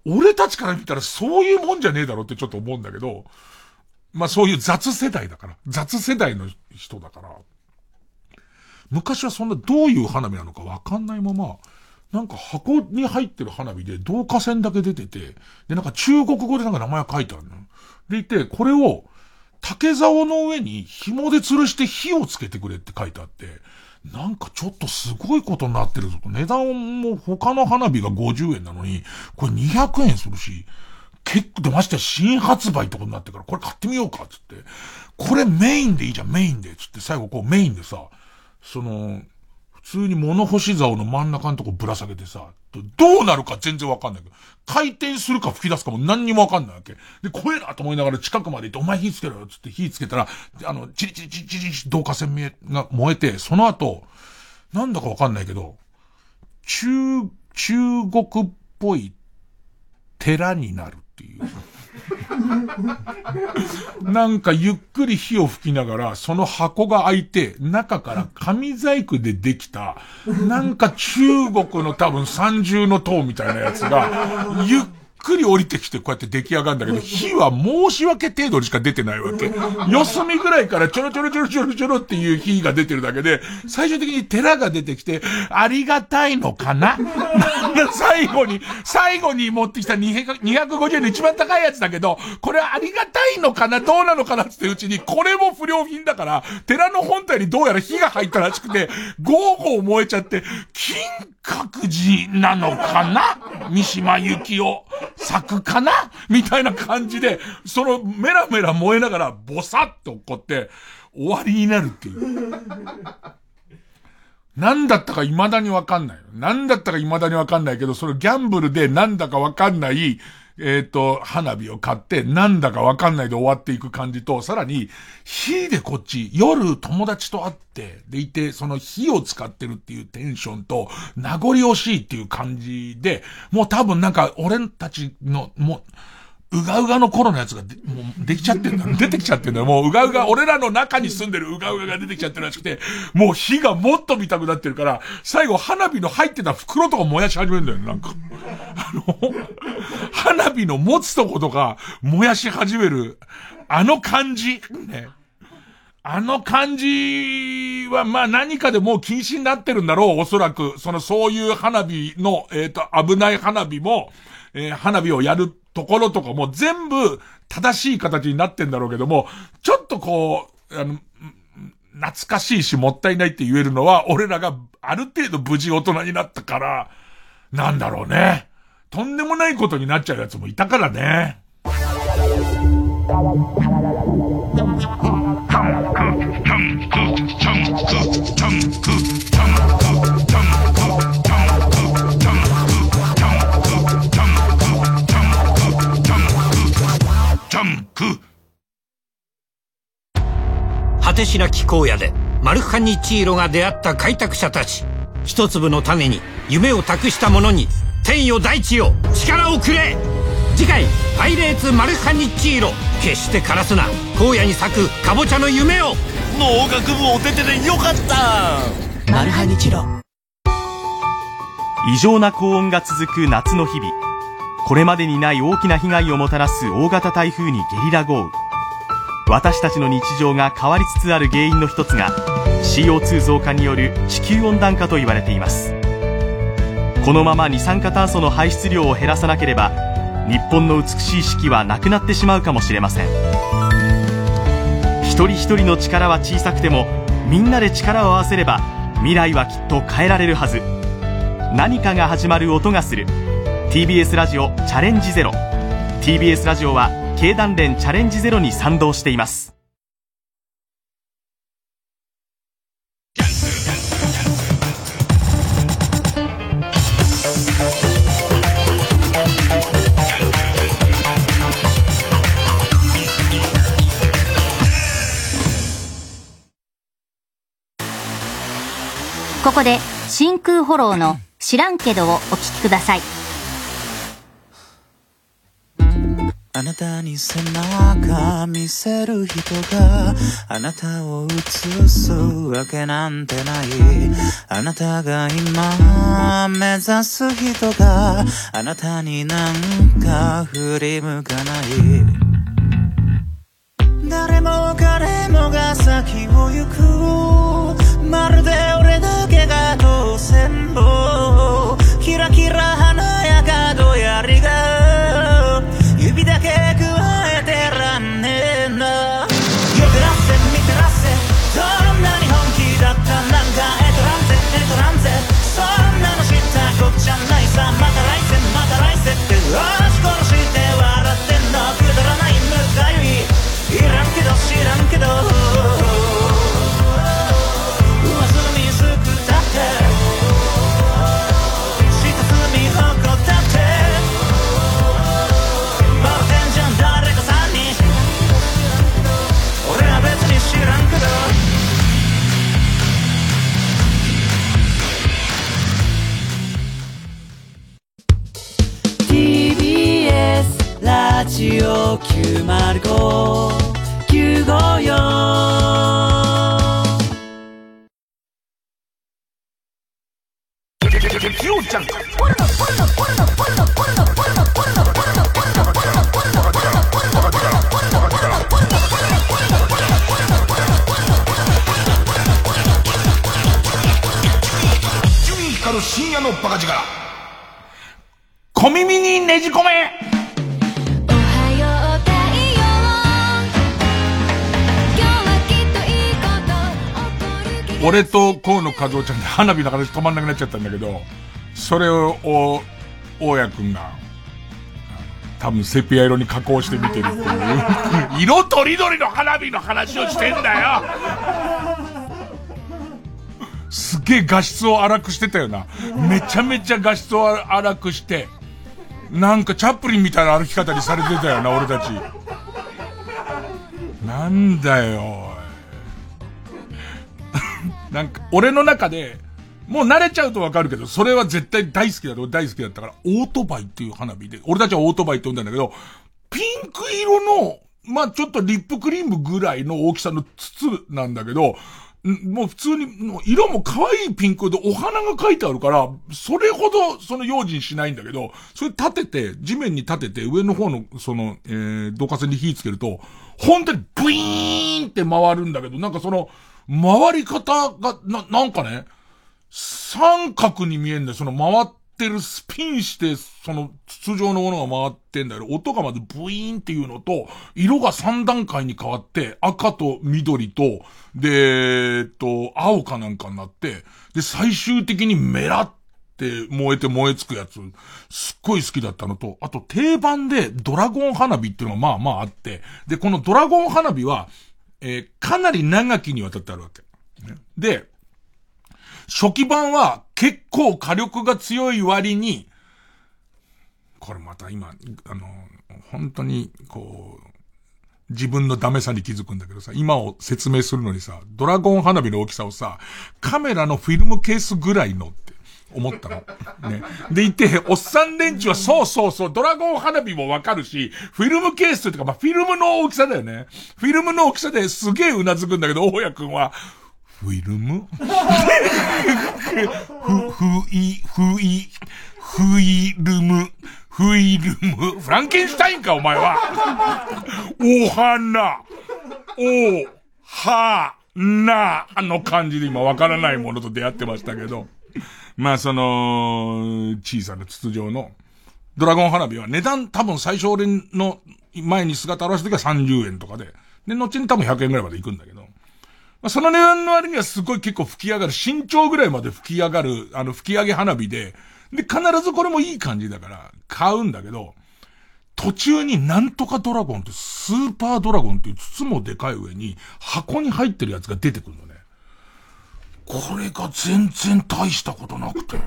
俺たちから見たらそういうもんじゃねえだろってちょっと思うんだけど、まあそういう雑世代だから、雑世代の人だから、昔はそんなどういう花火なのかわかんないまま、なんか箱に入ってる花火で導火線だけ出てて、で、なんか中国語でなんか名前が書いてあるの。でいて、これを竹竿の上に紐で吊るして火をつけてくれって書いてあって、なんかちょっとすごいことになってるぞ。値段も他の花火が50円なのに、これ200円するし、結構、でましてや新発売ってことになってから、これ買ってみようか、つって。これメインでいいじゃん、メインで。つって最後こうメインでさ、その、普通に物干し竿の真ん中のとこぶら下げてさ、どうなるか全然わかんないけど、回転するか吹き出すかも何にもわかんないわけ。で、怖えなと思いながら近くまで行って、お前火つけろよつって火つけたら、あの、チリチリチリチリチリ導火線が燃えて、その後、なんだかわかんないけど、中、中国っぽい寺になるっていう。なんかゆっくり火を吹きながら、その箱が開いて、中から紙細工でできた、なんか中国の多分三重の塔みたいなやつが、ゆっくり降りてきてこうやって出来上がるんだけど、火は申し訳程度にしか出てないわけ。四隅ぐらいからちょろちょろちょろちょろちょろっていう火が出てるだけで、最終的に寺が出てきて、ありがたいのかな？最後に、最後に持ってきた250円の一番高いやつだけど、これはありがたいのかな？どうなのかなってうちに、これも不良品だから、寺の本体にどうやら火が入ったらしくて、ゴーゴー燃えちゃって、金閣寺なのかな？三島由紀夫。咲くかな？みたいな感じで、そのメラメラ燃えながらボサッと起こって、終わりになるっていう。何だったか未だにわかんない。何だったか未だにわかんないけど、そのギャンブルで何だかわかんない、えっ、ー、と、花火を買って、なんだかわかんないで終わっていく感じと、さらに、火でこっち、夜友達と会って、でいて、その火を使ってるっていうテンションと、名残惜しいっていう感じで、もう多分なんか、俺たちの、もう、うがうがの頃のやつがで、もうできちゃってんだ。出てきちゃってんだよ。もううがうが、俺らの中に住んでるうがうがが出てきちゃってるらしくて、もう火がもっと見たくなってるから、最後花火の入ってた袋とか燃やし始めるんだよね、なんか。あの、花火の持つとことか燃やし始める、あの感じ、ね。あの感じは、まあ何かでもう禁止になってるんだろう、おそらく。その、そういう花火の、えっ、ー、と、危ない花火も、えー、花火をやるところとかも全部正しい形になってんだろうけども、ちょっとこう、あの、懐かしいしもったいないって言えるのは、俺らがある程度無事大人になったから、なんだろうね。とんでもないことになっちゃうやつもいたからね。果てしなき荒野でマルハニチーロが出会った開拓者たち。一粒の種に夢を託した者に天よ大地よ力をくれ。次回「パイレーツマルハニチーロ」決して枯らすな。荒野に咲くかぼちゃの夢を。農学部お手手でよかった。マルハニチロ。異常な高温が続く夏の日々これまでにない大きな被害をもたらす大型台風にゲリラ豪雨。私たちの日常が変わりつつある原因の一つが CO2 増加による地球温暖化と言われています。このまま二酸化炭素の排出量を減らさなければ日本の美しい四季はなくなってしまうかもしれません。一人一人の力は小さくてもみんなで力を合わせれば未来はきっと変えられるはず。何かが始まる音がする。TBS ラジオチャレンジゼロ TBS ラジオは経団連チャレンジゼロに賛同していますここで真空フォローの知らんけどをお聞きください。あなたに背中見せる人があなたを映すわけなんてない。あなたが今目指す人があなたになんか振り向かない。誰も彼もが先を行く。まるで俺だけが当選簿。キラキラ花火の話止まんなくなっちゃったんだけど、それを、大家くんが、多分セピア色に加工して見てるっていう。色とりどりの花火の話をしてんだよすげえ画質を荒くしてたよな。めちゃめちゃ画質を荒くして、なんかチャップリンみたいな歩き方にされてたよな、俺たち。なんだよ、なんか、俺の中で、もう慣れちゃうとわかるけど、それは絶対大好きだと大好きだったから、オートバイっていう花火で、俺たちはオートバイって呼んだんだけど、ピンク色の、まあちょっとリップクリームぐらいの大きさの筒なんだけど、もう普通に、も色も可愛いピンクでお花が描いてあるから、それほどその用心しないんだけど、それ立てて、地面に立てて、上の方の、その、えー、導火線に火つけると、本当にブイーンって回るんだけど、なんかその、回り方が、な、なんかね、三角に見えんだよ。その回ってるスピンして、その筒状のものが回ってんだよ。音がまずブイーンっていうのと、色が3段階に変わって、赤と緑と、で、えっと、青かなんかになって、で、最終的にメラって燃えて燃えつくやつ、すっごい好きだったのと、あと定番でドラゴン花火っていうのがまあまああって、で、このドラゴン花火は、えーかなり長きにわたってあるわけ。ねで、初期版は結構火力が強い割に、これまた今、あの、本当に、こう、自分のダメさに気づくんだけどさ、今を説明するのにさ、ドラゴン花火の大きさをさ、カメラのフィルムケースぐらいのって思ったの。ね。でいて、おっさん連中はそうそうそう、ドラゴン花火もわかるし、フィルムケースというか、まあ、フィルムの大きさだよね。フィルムの大きさですげえうなずくんだけど、大家くんは、フィルム？ふ、ふい、ふい、フィルム、フィルム？フランケンシュタインか、お前は。お花、お、は、な、あの感じで今わからないものと出会ってましたけど。まあ、その、小さな筒状の、ドラゴン花火は値段多分最初俺の前に姿を現した時は30円とかで、で、後に多分100円ぐらいまで行くんだけど、あ、その値段の割にはすごい結構吹き上がる、身長ぐらいまで吹き上がる、あの吹き上げ花火で、で、必ずこれもいい感じだから、買うんだけど、途中になんとかドラゴンって、スーパードラゴンっていう筒もでかい上に、箱に入ってるやつが出てくるのね。これが全然大したことなくて。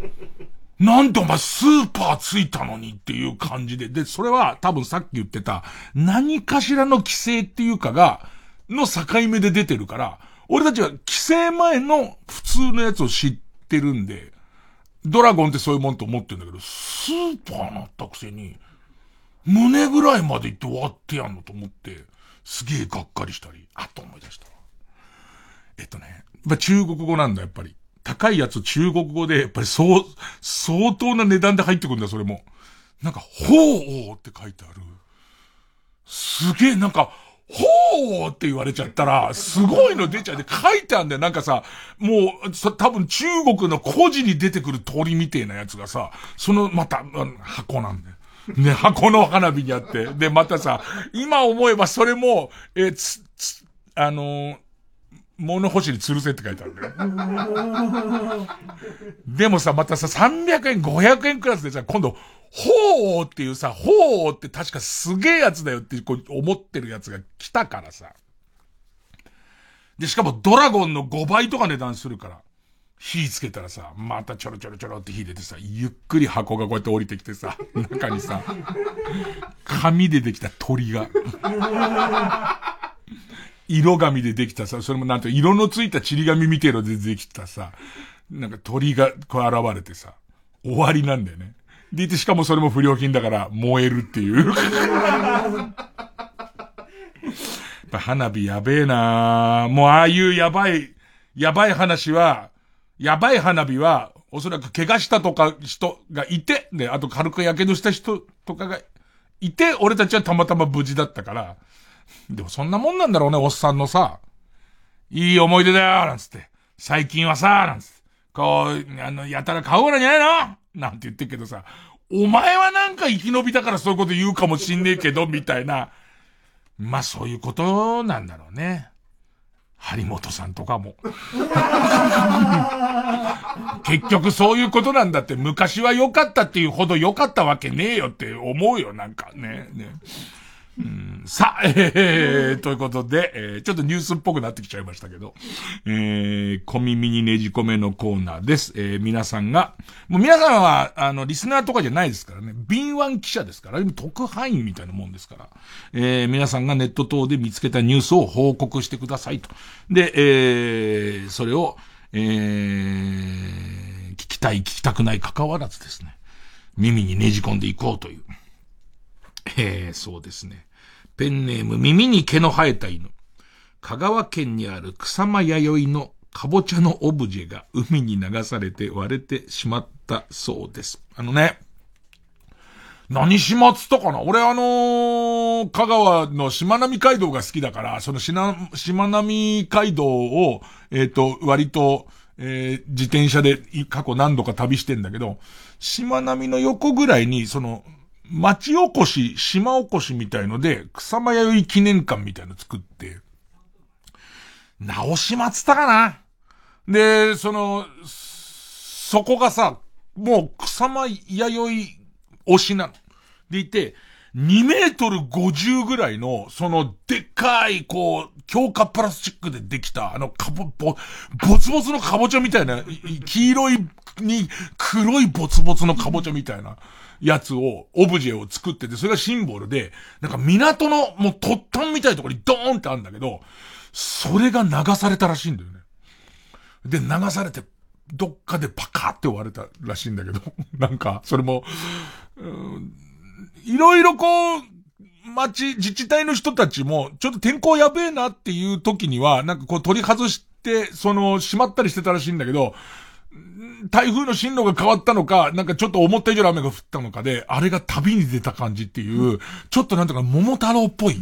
なんでお前スーパーついたのにっていう感じで。で、それは多分さっき言ってた何かしらの規制っていうかが、の境目で出てるから、俺たちは規制前の普通のやつを知ってるんで、ドラゴンってそういうもんと思ってるんだけど、スーパーなったくせに、胸ぐらいまで行って終わってやんのと思って、すげえがっかりしたり、あっと思い出した。えっとね、まあ、中国語なんだ、やっぱり。高いやつ中国語で、やっぱりそう、相当な値段で入ってくるんだ、それも。なんか、ほうおうって書いてある。すげえ、なんか、ほーって言われちゃったら、すごいの出ちゃうで、書いてあんだよ。なんかさ、もう、さ多分中国の古事に出てくる鳥みてえなやつがさ、そのまた、うん箱なんだよ。ね、箱の花火にあって。で、またさ、今思えばそれも、え、つ、つ、あのー物干しに吊るせって書いてあるんだよ。でもさ、またさ、300円、500円クラスでさ、今度、ほーっていうさ、ほーって確かすげえやつだよってこう思ってるやつが来たからさ。で、しかもドラゴンの5倍とか値段するから。火つけたらさ、またちょろちょろちょろって火出てさ、ゆっくり箱がこうやって降りてきてさ、中にさ、紙でできた鳥が。色紙でできたさ、それもなんと色のついたちり紙みてえのでできたさ、なんか鳥がこう現れてさ、終わりなんだよね。でいてしかもそれも不良品だから燃えるっていう。やっぱ花火やべえなもうああいうやばい、やばい話は、やばい花火は、おそらく怪我したとか人がいて、で、あと軽く火傷した人とかがいて、俺たちはたまたま無事だったから、でもそんなもんなんだろうね、おっさんのさ、いい思い出だよ、なんつって。最近はさ、なんつって。こう、あの、やたら買うからんじゃないの？なんて言ってるけどさ、お前はなんか生き延びたからそういうこと言うかもしんねえけど、みたいな。まあそういうことなんだろうね。張本さんとかも。結局そういうことなんだって、昔は良かったっていうほど良かったわけねえよって思うよ、なんかね。ねうん。さあ、えー、ということで、えーちょっとニュースっぽくなってきちゃいましたけど、えー、小耳にねじ込めのコーナーです。えー皆さんが、もう皆さんは、あの、リスナーとかじゃないですからね、敏腕記者ですから、特派員みたいなもんですから、えー皆さんがネット等で見つけたニュースを報告してくださいと。で、えーそれを、えー聞きたい、聞きたくない関わらずですね、耳にねじ込んでいこうという。えー、そうですね。ペンネーム耳に毛の生えた犬。香川県にある草間弥生のかぼちゃのオブジェが海に流されて割れてしまったそうです。あのね、何始末とかな？俺あのー香川のしまなみ海道が好きだから、そのしな、しまなみ海道を、えっ、と、割と、えー自転車で過去何度か旅してんだけど、しまなみの横ぐらいに、その、町おこし、島おこしみたいので、草間弥生記念館みたいの作って、直しまつったかなで、その、そこがさ、もう草間弥生推しなの。でいて、2メートル50ぐらいの、その、でっかい、こう、強化プラスチックでできた、あの、かぼ、ぼ、ボツボツのかぼちゃみたいな、黄色いに黒いボツボツのかぼちゃみたいなやつを、オブジェを作ってて、それがシンボルで、なんか港の、もう突端みたいなところにドーンってあるんだけど、それが流されたらしいんだよね。で、流されて、どっかでパカーって割れたらしいんだけど、なんか、それも、いろいろこう、町、自治体の人たちも、ちょっと天候やべえなっていう時には、なんかこう取り外して、その、閉まったりしてたらしいんだけど、台風の進路が変わったのか、なんかちょっと思った以上の雨が降ったのかで、あれが旅に出た感じっていう、ちょっとなんとか桃太郎っぽい。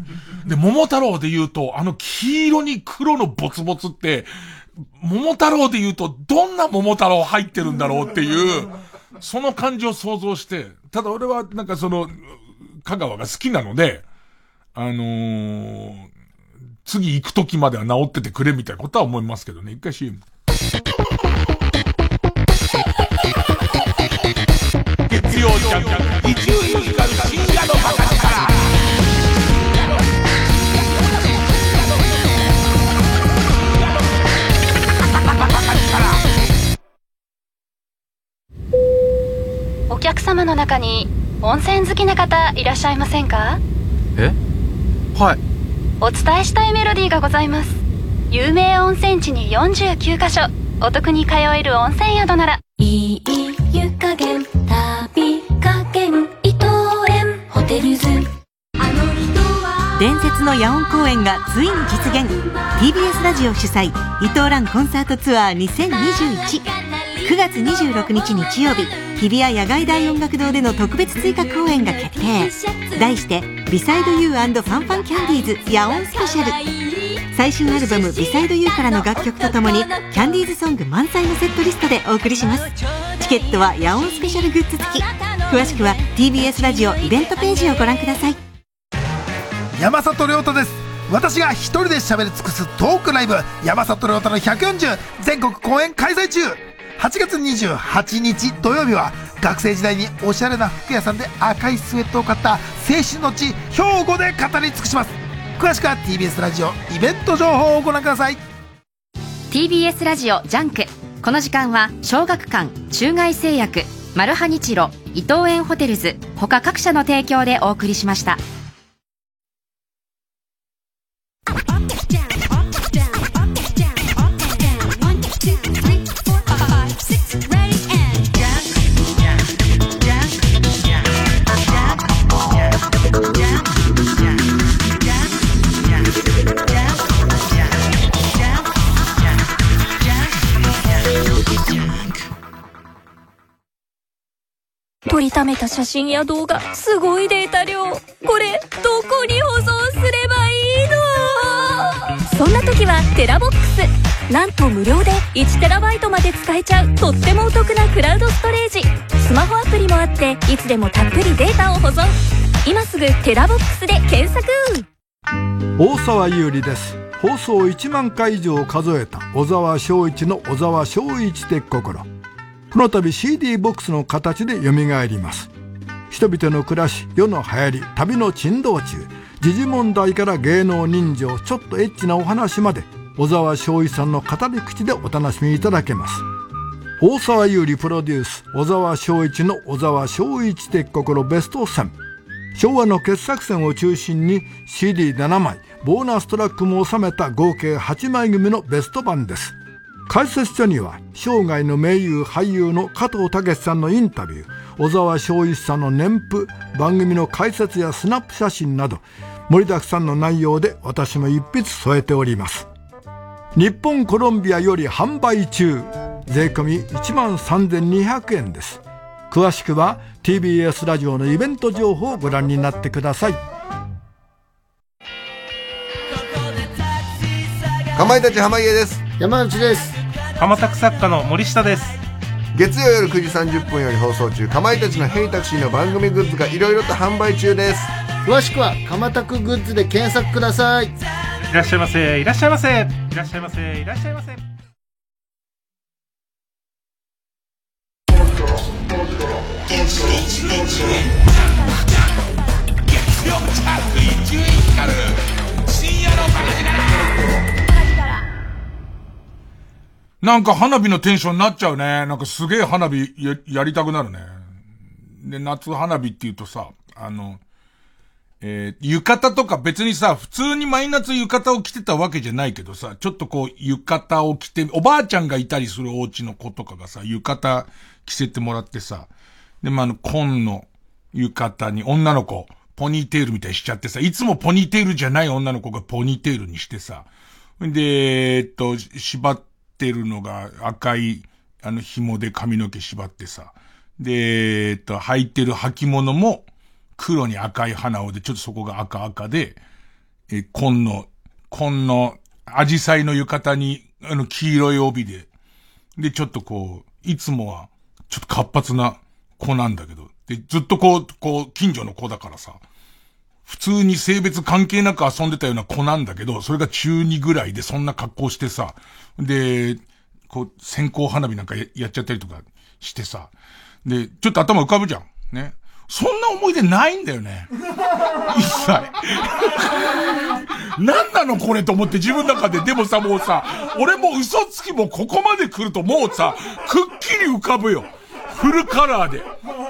で、桃太郎で言うと、あの黄色に黒のボツボツって、桃太郎で言うと、どんな桃太郎入ってるんだろうっていう、その感じを想像して、ただ俺はなんかその、香川が好きなので、あのー次行く時までは治っててくれみたいなことは思いますけどね。一回 CM。月曜ジャンク、深夜のバカ力。お客様の中に温泉好きな方いらっしゃいませんか？え？はい。お伝えしたいメロディーがございます有名温泉地に49カ所お得に通える温泉宿なら。いい湯加減旅加減伊藤園ホテルズ。伝説の野音公演がついに実現。TBS ラジオ主催伊藤蘭コンサートツアー20219 9月26日日曜日日比谷野外大音楽堂での特別追加公演が決定。題して「ビサイドユーファンファンキャンディーズ野音スペシャル」最新アルバム「ビサイドユーからの楽曲とともにキャンディーズソング満載のセットリストでお送りします。チケットは野音スペシャルグッズ付き。詳しくは TBS ラジオイベントページをご覧ください。山里亮太です。私が一人で喋り尽くすトークライブ。山里亮太の140全国公演開催中。8月28日土曜日は学生時代におしゃれな服屋さんで赤いスウェットを買った青春の地兵庫で語り尽くします。詳しくは TBS ラジオイベント情報をご覧ください。TBS ラジオジャンク。この時間は小学館中外製薬マルハニチロ伊藤園ホテルズ他各社の提供でお送りしました。撮りためた写真や動画、すごいデータ量。これ、どこに保存すればいいの？そんな時は TeraBox。なんと無料で 1TB まで使えちゃうとってもお得なクラウドストレージ。スマホアプリもあって、いつでもたっぷりデータを保存。今すぐ TeraBox で検索大沢悠里です放送1万回以上数えた小沢昭一の小沢昭一的心この度 CD ボックスの形で蘇ります。人々の暮らし世の流行り旅の珍道中。時事問題から芸能人情ちょっとエッチなお話まで小沢昭一さんの語り口でお楽しみいただけます。大沢優里プロデュース小沢昭一の小沢昭一的心ベスト10昭和の傑作選を中心に CD7 枚ボーナストラックも収めた合計8枚組のベスト版です。解説書には生涯の名優俳優の加藤武さんのインタビュー小沢昭一さんの年譜番組の解説やスナップ写真など盛りだくさんの内容で私も一筆添えております。日本コロンビアより販売中税込1万3200円です。詳しくは TBS ラジオのイベント情報をご覧になってください。かまいたち濱家です。山内です浜作作家の森下です。月曜夜9時30分より放送中かまいたちのヘイタクシーの番組グッズがいろいろと販売中です。詳しくはかまたくグッズで検索ください。いらっしゃいませ。いらっしゃいませ。いらっしゃいませ。いらっしゃいませなんか花火のテンションになっちゃうね。なんかすげえ花火ややりたくなるね。で、夏花火って言うとさ、あの、えー、浴衣とか別にさ、普通に毎夏浴衣を着てたわけじゃないけどさ、ちょっとこう浴衣を着て、おばあちゃんがいたりするお家の子とかがさ、浴衣着せてもらってさ、で、まあ、あの、紺の浴衣に女の子、ポニーテールみたいにしちゃってさ、いつもポニーテールじゃない女の子がポニーテールにしてさ、で、えっと、縛ってるのが赤い、あの紐で髪の毛縛ってさ、で、えっと、履いてる履物も黒に赤い花をで、ちょっとそこが赤赤で、え、紺の、紺の、アジサイの浴衣に、あの、黄色い帯で、で、ちょっとこう、いつもは、ちょっと活発な子なんだけど、で、ずっとこう、こう、近所の子だからさ、普通に性別関係なく遊んでたような子なんだけど、それが中2ぐらいでそんな格好してさ、で、こう、線香花火なんかややっちゃったりとかしてさ、で、ちょっと頭浮かぶじゃん。ね。そんな思い出ないんだよね。一切。何なのこれと思って自分の中で。でもさ、もうさ、俺も嘘つきもここまで来るともうさ、くっきり浮かぶよ。フルカラーで。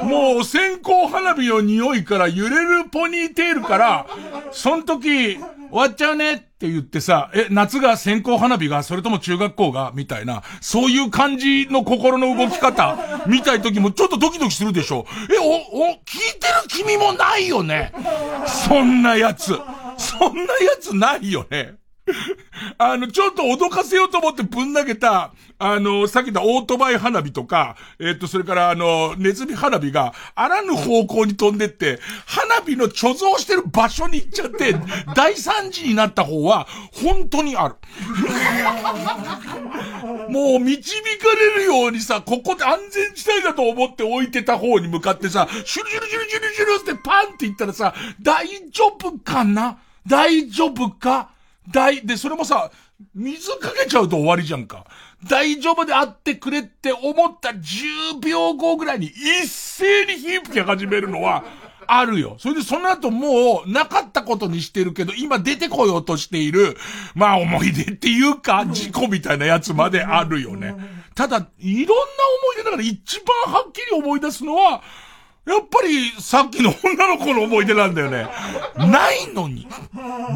もう線香花火の匂いから揺れるポニーテールから、その時、終わっちゃうねって言ってさ、え、夏が線香花火が、それとも中学校がみたいな、そういう感じの心の動き方、みたい時もちょっとドキドキするでしょ。え、お、お、聞いてる君もないよね。そんなやつ。そんなやつないよね。あの、ちょっと脅かせようと思ってぶん投げた、あの、さっき言ったオートバイ花火とか、えっ、と、それからあの、ネズミ花火があらぬ方向に飛んでって、花火の貯蔵してる場所に行っちゃって、大惨事になった方は、本当にある。もう導かれるようにさ、ここで安全地帯だと思って置いてた方に向かってさ、シュルシュルシュルシュルシュルってパンって言ったらさ、大丈夫かな？大丈夫か？大、で、それもさ、水かけちゃうと終わりじゃんか。大丈夫であってくれって思った10秒後ぐらいに一斉に火吹き始めるのは、あるよ。それでその後もうなかったことにしてるけど、今出てこようとしている、まあ思い出っていうか、事故みたいなやつまであるよね。ただ、いろんな思い出だから一番はっきり思い出すのは、やっぱりさっきの女の子の思い出なんだよね。ないのに。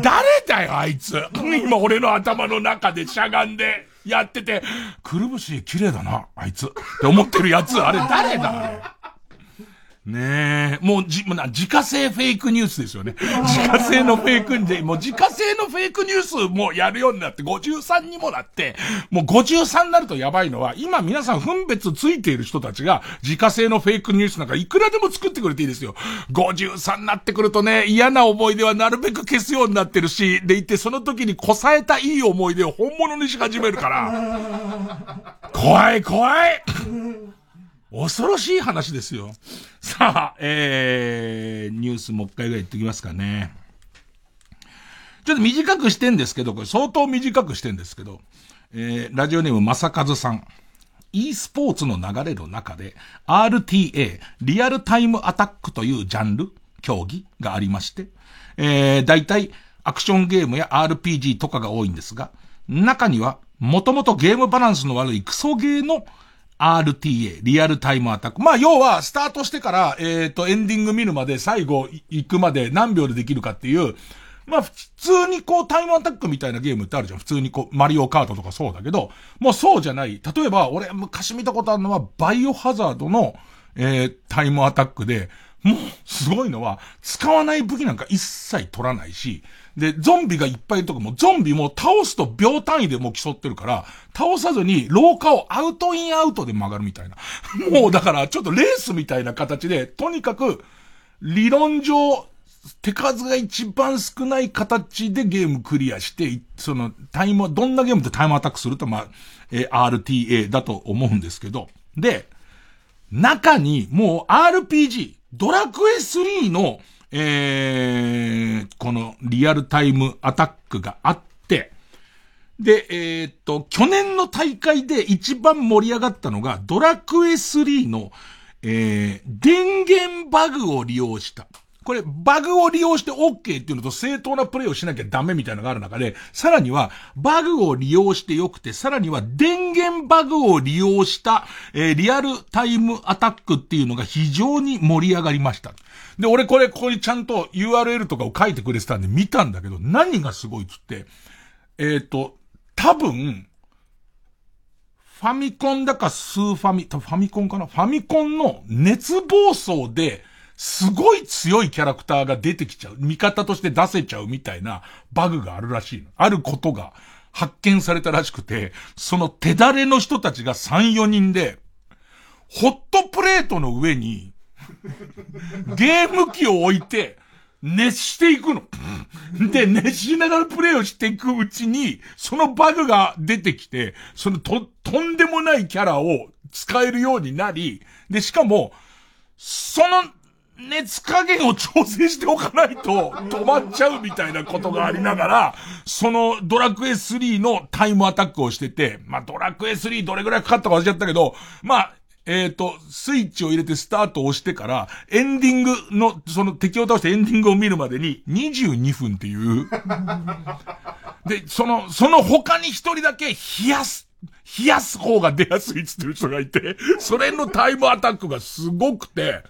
誰だよ、あいつ。今俺の頭の中でしゃがんでやってて、くるぶし綺麗だな、あいつ。って思ってるやつ、あれ誰だ、あれ。ねえ、もうじ、もうな、自家製フェイクニュースですよね。自家製のフェイクで、もう自家製のフェイクニュースもやるようになって、53にもなって、もう53になるとやばいのは、今皆さん分別ついている人たちが、自家製のフェイクニュースなんかいくらでも作ってくれていいですよ。53になってくるとね、嫌な思い出はなるべく消すようになってるし、でいてその時にこさえたいい思い出を本物にし始めるから。怖い怖い恐ろしい話ですよ。さあ、えー、ニュースもう一回ぐらい言ってきますかね。ちょっと短くしてんですけど、これ相当短くしてんですけど、えー、ラジオネームまさかずさん。e スポーツの流れの中で、RTA、リアルタイムアタックというジャンル、競技がありまして、えー、大体、アクションゲームや RPG とかが多いんですが、中には、もともとゲームバランスの悪いクソゲーの RTA、リアルタイムアタック。まあ、要は、スタートしてから、えっ、ー、と、エンディング見るまで、最後行くまで何秒でできるかっていう、まあ、普通にこう、タイムアタックみたいなゲームってあるじゃん。普通にこう、マリオカートとかそうだけど、もうそうじゃない。例えば、俺、昔見たことあるのは、バイオハザードの、えー、タイムアタックで、もう、すごいのは、使わない武器なんか一切取らないし、で、ゾンビがいっぱいいるとこも、ゾンビも倒すと秒単位でもう競ってるから、倒さずに廊下をアウトインアウトで曲がるみたいな。もうだから、ちょっとレースみたいな形で、とにかく、理論上、手数が一番少ない形でゲームクリアして、その、タイム、どんなゲームでタイムアタックすると、まあ、えー、RTA だと思うんですけど、で、中にもう RPG、ドラクエ3のえー、このリアルタイムアタックがあって、で、えー、っと、去年の大会で一番盛り上がったのが、ドラクエ3の、えー、電源バグを利用した。これ、バグを利用して OK っていうのと正当なプレイをしなきゃダメみたいなのがある中で、さらには、バグを利用してよくて、さらには電源バグを利用した、えー、リアルタイムアタックっていうのが非常に盛り上がりました。で、俺これ、ここにちゃんと URL とかを書いてくれてたんで見たんだけど、何がすごいっつって、えっ、ー、と、多分、ファミコンだかスーファミ、ファミコンかな？ファミコンの熱暴走で、すごい強いキャラクターが出てきちゃう。味方として出せちゃうみたいなバグがあるらしい。あることが発見されたらしくて、その手だれの人たちが3、4人で、ホットプレートの上に、ゲーム機を置いて、熱していくの。で、熱しながらプレイをしていくうちに、そのバグが出てきて、そのと、とんでもないキャラを使えるようになり、で、しかも、その熱加減を調整しておかないと止まっちゃうみたいなことがありながら、そのドラクエ3のタイムアタックをしてて、まあドラクエ3どれぐらいかかったか忘れちゃったけど、まあ、えっ、ー、と、スイッチを入れてスタートを押してから、エンディングの、その敵を倒してエンディングを見るまでに22分っていう。で、その、その他に一人だけ冷やす冷やす方が出やすいっつってる人がいて、それのタイムアタックがすごくて、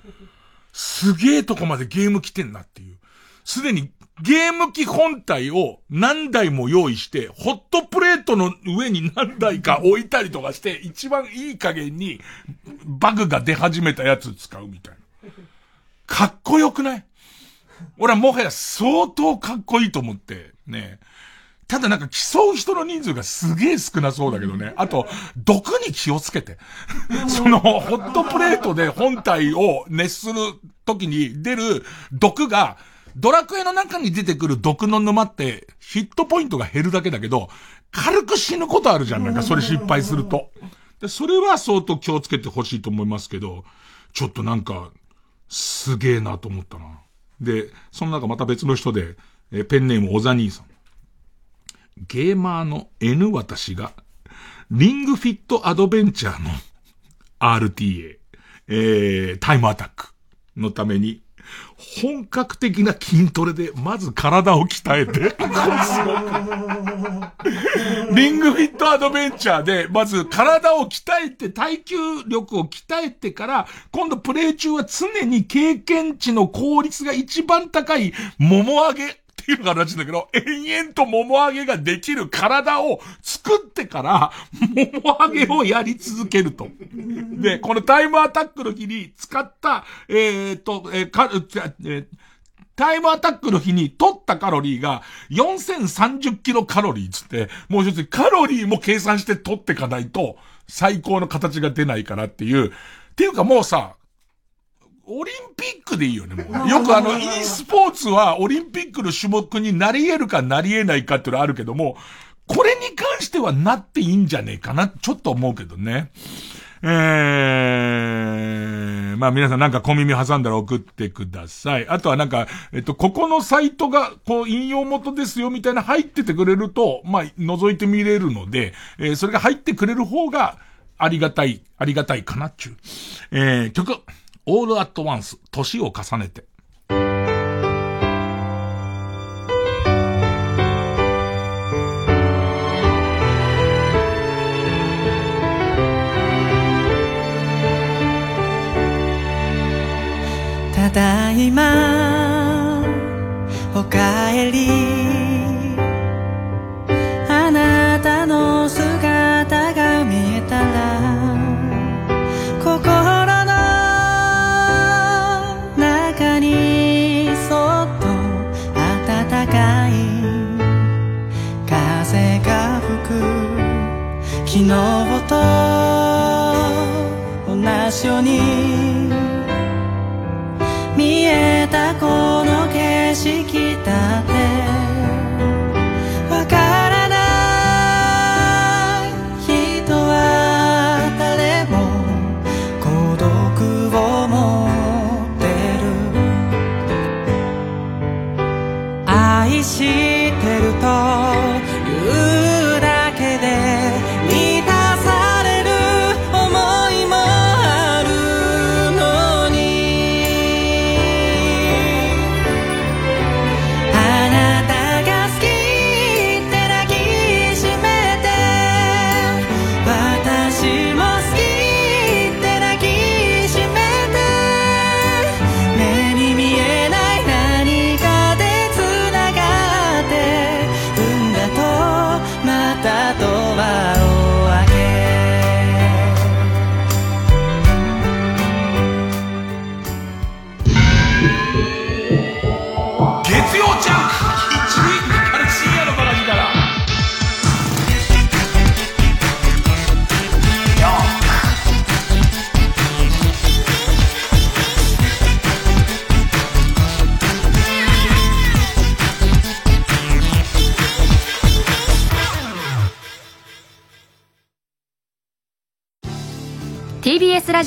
すげえとこまでゲーム来てんなっていう。すでにゲーム機本体を何台も用意して、ホットプレートの上に何台か置いたりとかして、一番いい加減にバグが出始めたやつ使うみたいな。かっこよくない？俺はもはや相当かっこいいと思って、ね。ただなんか競う人の人数がすげえ少なそうだけどね。あと、毒に気をつけて。その、ホットプレートで本体を熱する時に出る毒が、ドラクエの中に出てくる毒の沼ってヒットポイントが減るだけだけど、軽く死ぬことあるじゃん。なんかそれ失敗すると。で、それは相当気をつけてほしいと思いますけど、ちょっとなんか、すげえなと思ったな。で、その中また別の人で、えペンネームおざ兄さん。ゲーマーの N 私が、リングフィットアドベンチャーの RTA、えー、タイムアタックのために、本格的な筋トレで、まず体を鍛えて、リングフィットアドベンチャーで、まず体を鍛えて、耐久力を鍛えてから、今度プレイ中は常に経験値の効率が一番高い、もも上げ、っていうのが話だけど、延々ともも上げができる体を作ってから、もも上げをやり続けると。で、このタイムアタックの日に使った、えー、っと、えー、か、えータイムアタックの日に取ったカロリーが4030キロカロリーつって、もう一つカロリーも計算して取ってかないと最高の形が出ないからっていう。っていうかもうさ、オリンピックでいいよね、もう。よくあの、e スポーツはオリンピックの種目になり得るかなり得ないかっていうのはあるけども、これに関してはなっていいんじゃねえかな、ちょっと思うけどね。えー、まあ皆さんなんか小耳挟んだら送ってください。あとはなんか、えっと、ここのサイトが、こう、引用元ですよみたいな入っててくれると、まあ、覗いてみれるので、えー、それが入ってくれる方が、ありがたい、ありがたいかなっちゅう。えー、曲、オールアットワンス、年を重ねて。ただいまおかえりと同じように見えたこの景色だってわからない人は誰も孤独を持ってる。愛し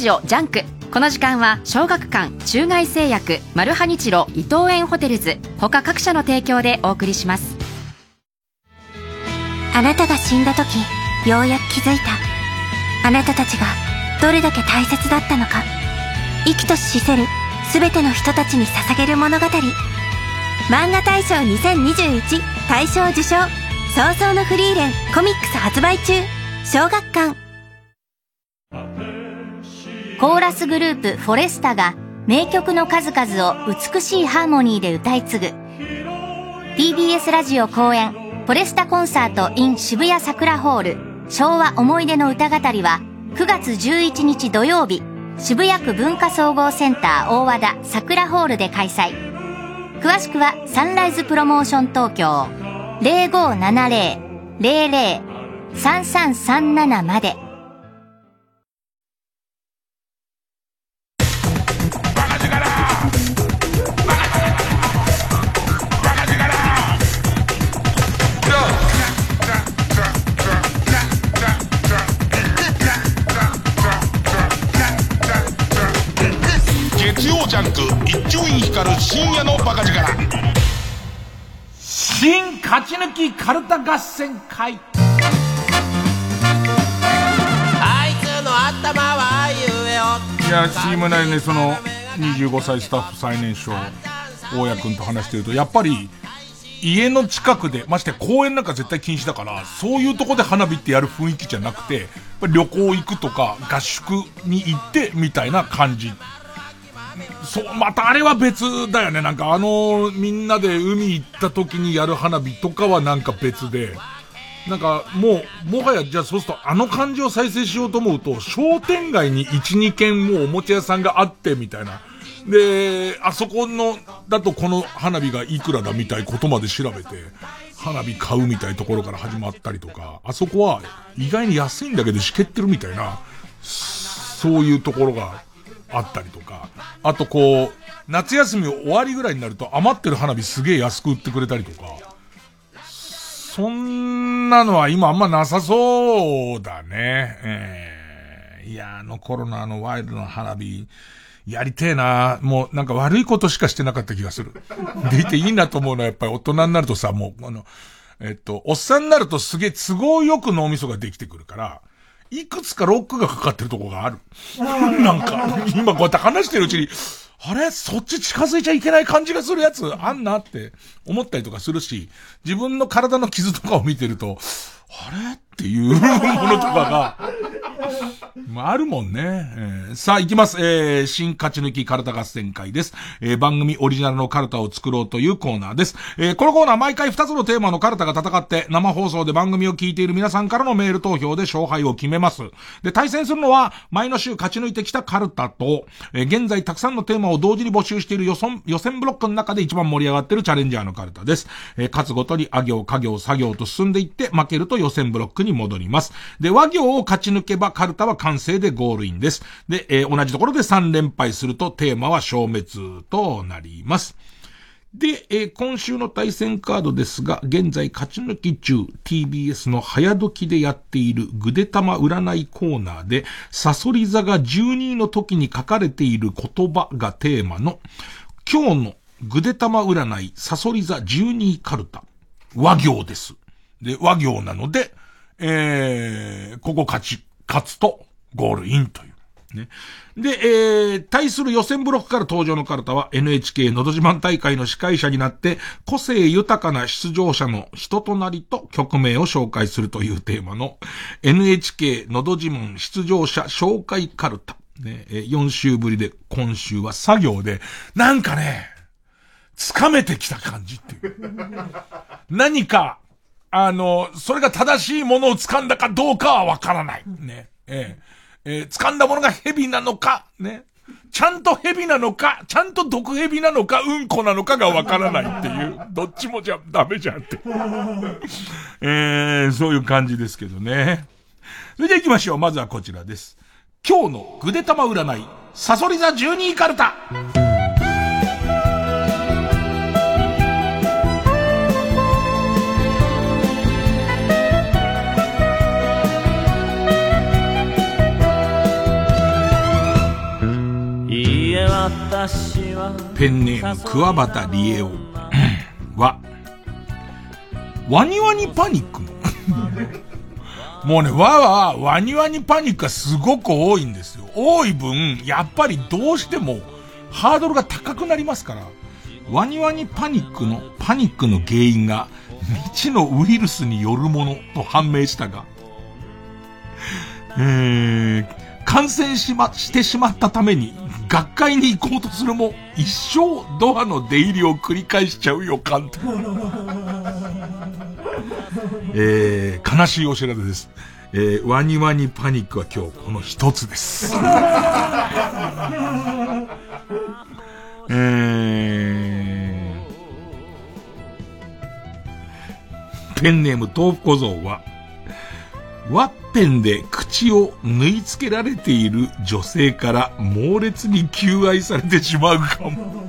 ジオ JUNK。この時間は小学館中外製薬マルハニチロ伊藤園ホテルズ。他各社の提供でお送りします。あなたが死んだ時ようやく気づいた。あなたたちがどれだけ大切だったのか。生きとし死せる全ての人たちに捧げる物語。マンガ大賞2021大賞受賞。葬送のフリーレンコミックス発売中。小学館。コーラスグループフォレスタが名曲の数々を美しいハーモニーで歌い継ぐ。TBS ラジオ公演フォレスタコンサート in 渋谷桜ホール。昭和思い出の歌語りは9月11日土曜日渋谷区文化総合センター大和田桜ホールで開催。詳しくはサンライズプロモーション東京。0570-00-3337まで。ジャンク一丁院光る深夜のバカ力。新勝ち抜きカルタ合戦会。あいつの頭はゆえよいや CM 内でその25歳スタッフ最年少大家君と話してるとやっぱり家の近くで、まして公園なんか絶対禁止だから、そういうとこで花火ってやる雰囲気じゃなくて、旅行行くとか合宿に行ってみたいな感じ。そう、またあれは別だよね。なんかあの、みんなで海行った時にやる花火とかはなんか別で、なんかもう、もはやじゃあそうするとあの感じを再生しようと思うと、商店街に1、2軒もうおもちゃ屋さんがあってみたいな。で、あそこの、だとこの花火がいくらだみたいことまで調べて、花火買うみたいところから始まったりとか、あそこは意外に安いんだけどしけってるみたいな、そういうところがあったりとか、あとこう、夏休み終わりぐらいになると余ってる花火すげえ安く売ってくれたりとか、そんなのは今あんまなさそうだね。えー、いや、あの頃のあのワイルドな花火、やりてえなもうなんか悪いことしかしてなかった気がする。でいていいなと思うのはやっぱり大人になるとさ、もう、あの、えっと、おっさんになるとすげえ都合よく脳みそができてくるから、いくつかロックがかかってるとこがある。なんか、今こうやって話してるうちに、あれ？そっち近づいちゃいけない感じがするやつあんなって思ったりとかするし、自分の体の傷とかを見てると、あれ？っていうものとかが、まあ、あるもんね。えー、さあ、行きます。えー、新勝ち抜きカルタ合戦会です。えー、番組オリジナルのカルタを作ろうというコーナーです。えー、このコーナー毎回2つのテーマのカルタが戦って、生放送で番組を聞いている皆さんからのメール投票で勝敗を決めます。で、対戦するのは、前の週勝ち抜いてきたカルタと、えー、現在たくさんのテーマを同時に募集している予選、予選ブロックの中で一番盛り上がってるチャレンジャーのカルタです。えー、勝つごとに、あ行、家行、作業と進んでいって、負けると予選ブロックに戻ります。で、和行を勝ち抜けばカルタは完成でゴールインです。で、えー、同じところで3連敗するとテーマは消滅となります。で、えー、今週の対戦カードですが、現在勝ち抜き中、TBS の早時でやっているぐでたま占いコーナーで、サソリ座が12位の時に書かれている言葉がテーマの、今日のぐでたま占い、サソリ座12位カルタ、和行です。で、和行なので、えー、ここ勝ち、勝つと、ゴールインという。ね。で、えー、対する予選ブロックから登場のカルタは NHK のど自慢大会の司会者になって、個性豊かな出場者の人となりと曲名を紹介するというテーマの NHK のど自慢出場者紹介カルタ。ね、えー、4週ぶりで今週は作業で、なんかね、つかめてきた感じっていう。何か、あの、それが正しいものを掴んだかどうかはわからない。ね。えええー、掴んだものが蛇なのか、ね。ちゃんと蛇なのか、ちゃんと毒蛇なのか、うんこなのかがわからないっていう。どっちもじゃダメじゃんって。えー、そういう感じですけどね。それじゃ行きましょう。まずはこちらです。今日のぐでたま占い、サソリ座12位カルタ。ペンネーム、桑畑理恵夫 は、ワニワニパニックの もうね、わは、ワニワニパニックがすごく多いんですよ。多い分、やっぱりどうしても、ハードルが高くなりますから、ワニワニパニックの、パニックの原因が、未知のウイルスによるものと判明したが、えー、感染しま、してしまったために、学会に行こうとするも、一生ドアの出入りを繰り返しちゃう予感と。えー、悲しいお知らせです。えー、ワニワニパニックは今日この一つです。えーペンネーム豆腐小僧は、ワッペンで口を縫い付けられている女性から猛烈に求愛されてしまうかも。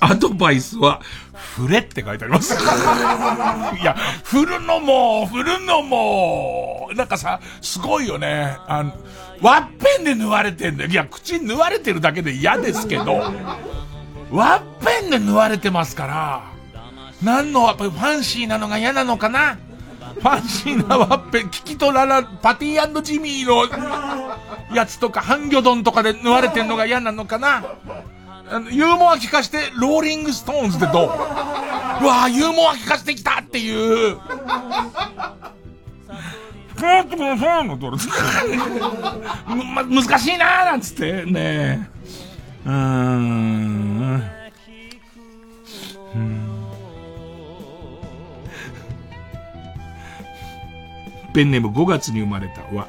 アドバイスは、振れって書いてあります。いや、振るのも、振るのも、なんかさ、すごいよね。あの、ワッペンで縫われてんだよ。いや、口縫われてるだけで嫌ですけど、ワッペンで縫われてますから、何の、やっぱりファンシーなのが嫌なのかな？ファンシーなワッペン、キキとララ、パティジミーのやつとか、ハンギョドンとかで縫われてんのが嫌なのかな？ユーモア利かして、ローリングストーンズってどう？うわぁ、ユーモア利かせてきたっていう。ふんふんふんのどれま、難しいなーなんつってね。うーん。ペンネーム5月に生まれたわ。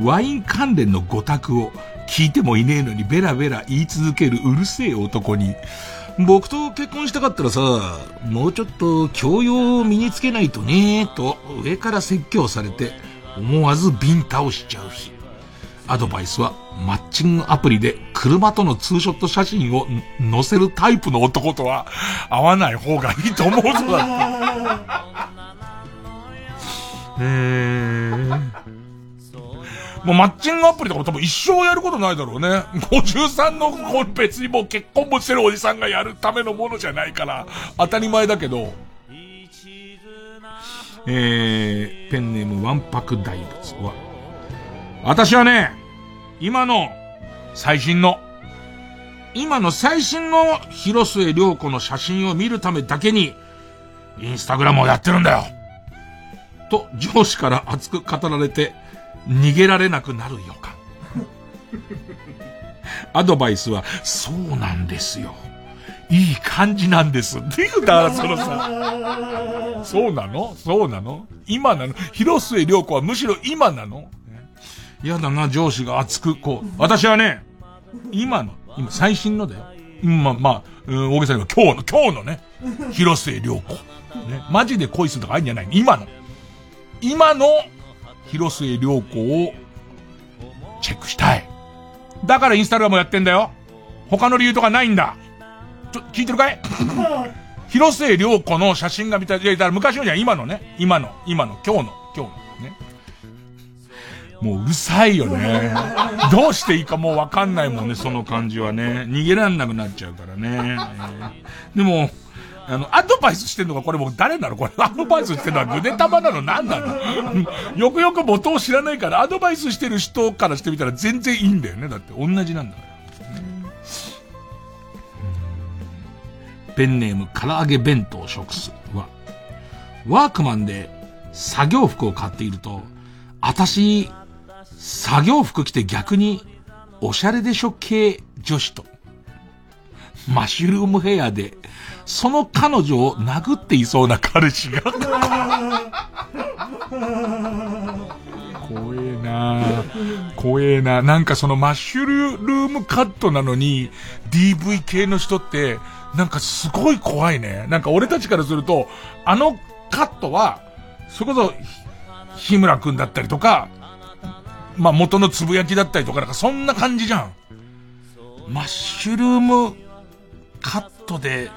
ワイン関連の語卓を聞いてもいねえのにベラベラ言い続けるうるせえ男に、僕と結婚したかったらさ、もうちょっと教養を身につけないとねと上から説教されて思わずビンタをしちゃう日。アドバイスはマッチングアプリで車とのツーショット写真を載せるタイプの男とは会わない方がいいと思うぞ って。へー。もうマッチングアプリとかも多分一生やることないだろうね。53の子別にもう結婚もしてるおじさんがやるためのものじゃないから、当たり前だけど。えー、ペンネームわんぱく大仏は、私はね、今の最新の、今の最新の広末涼子の写真を見るためだけに、インスタグラムをやってるんだよと上司から熱く語られて、逃げられなくなる予感。アドバイスは、そうなんですよ。いい感じなんです。っていう、だからそのさ、そうなの？そうなの？今なの？広末涼子はむしろ今なの？嫌だな、上司が熱く、こう。私はね、今の、今、最新のだよ。まあ、まあ、うん、大げさに言えば今日の、今日のね、広末涼子。ね、マジで恋するとかあるんじゃない今の。今の広末涼子をチェックしたい。だからインスタグラムやってんだよ。他の理由とかないんだ。ちょ、聞いてるかい？広末涼子の写真が見たい。いや、だから昔のじゃん、今のね。今の、今の、今日の、今日のね。もううるさいよね。どうしていいかもうわかんないもんね、その感じはね。逃げらんなくなっちゃうからね。でも、あの、アドバイスしてんのがこれもう誰なの？これ、アドバイスしてんのはぐでたまなの何なの？よくよく元を知らないから、アドバイスしてる人からしてみたら全然いいんだよね。だって同じなんだから。ペンネーム唐揚げ弁当食す。は、ワークマンで作業服を買っていると、私、作業服着て逆に、おしゃれでしょ系女子と、マッシュルームヘアでその彼女を殴っていそうな彼氏が怖えな怖えななんかそのマッシュルームカットなのに DV 系の人ってなんかすごい怖いね。なんか俺たちからすると、あのカットは、それこそ、日村くんだったりとか、まあ、元のつぶやきだったりとか、なんかそんな感じじゃん。マッシュルームカットで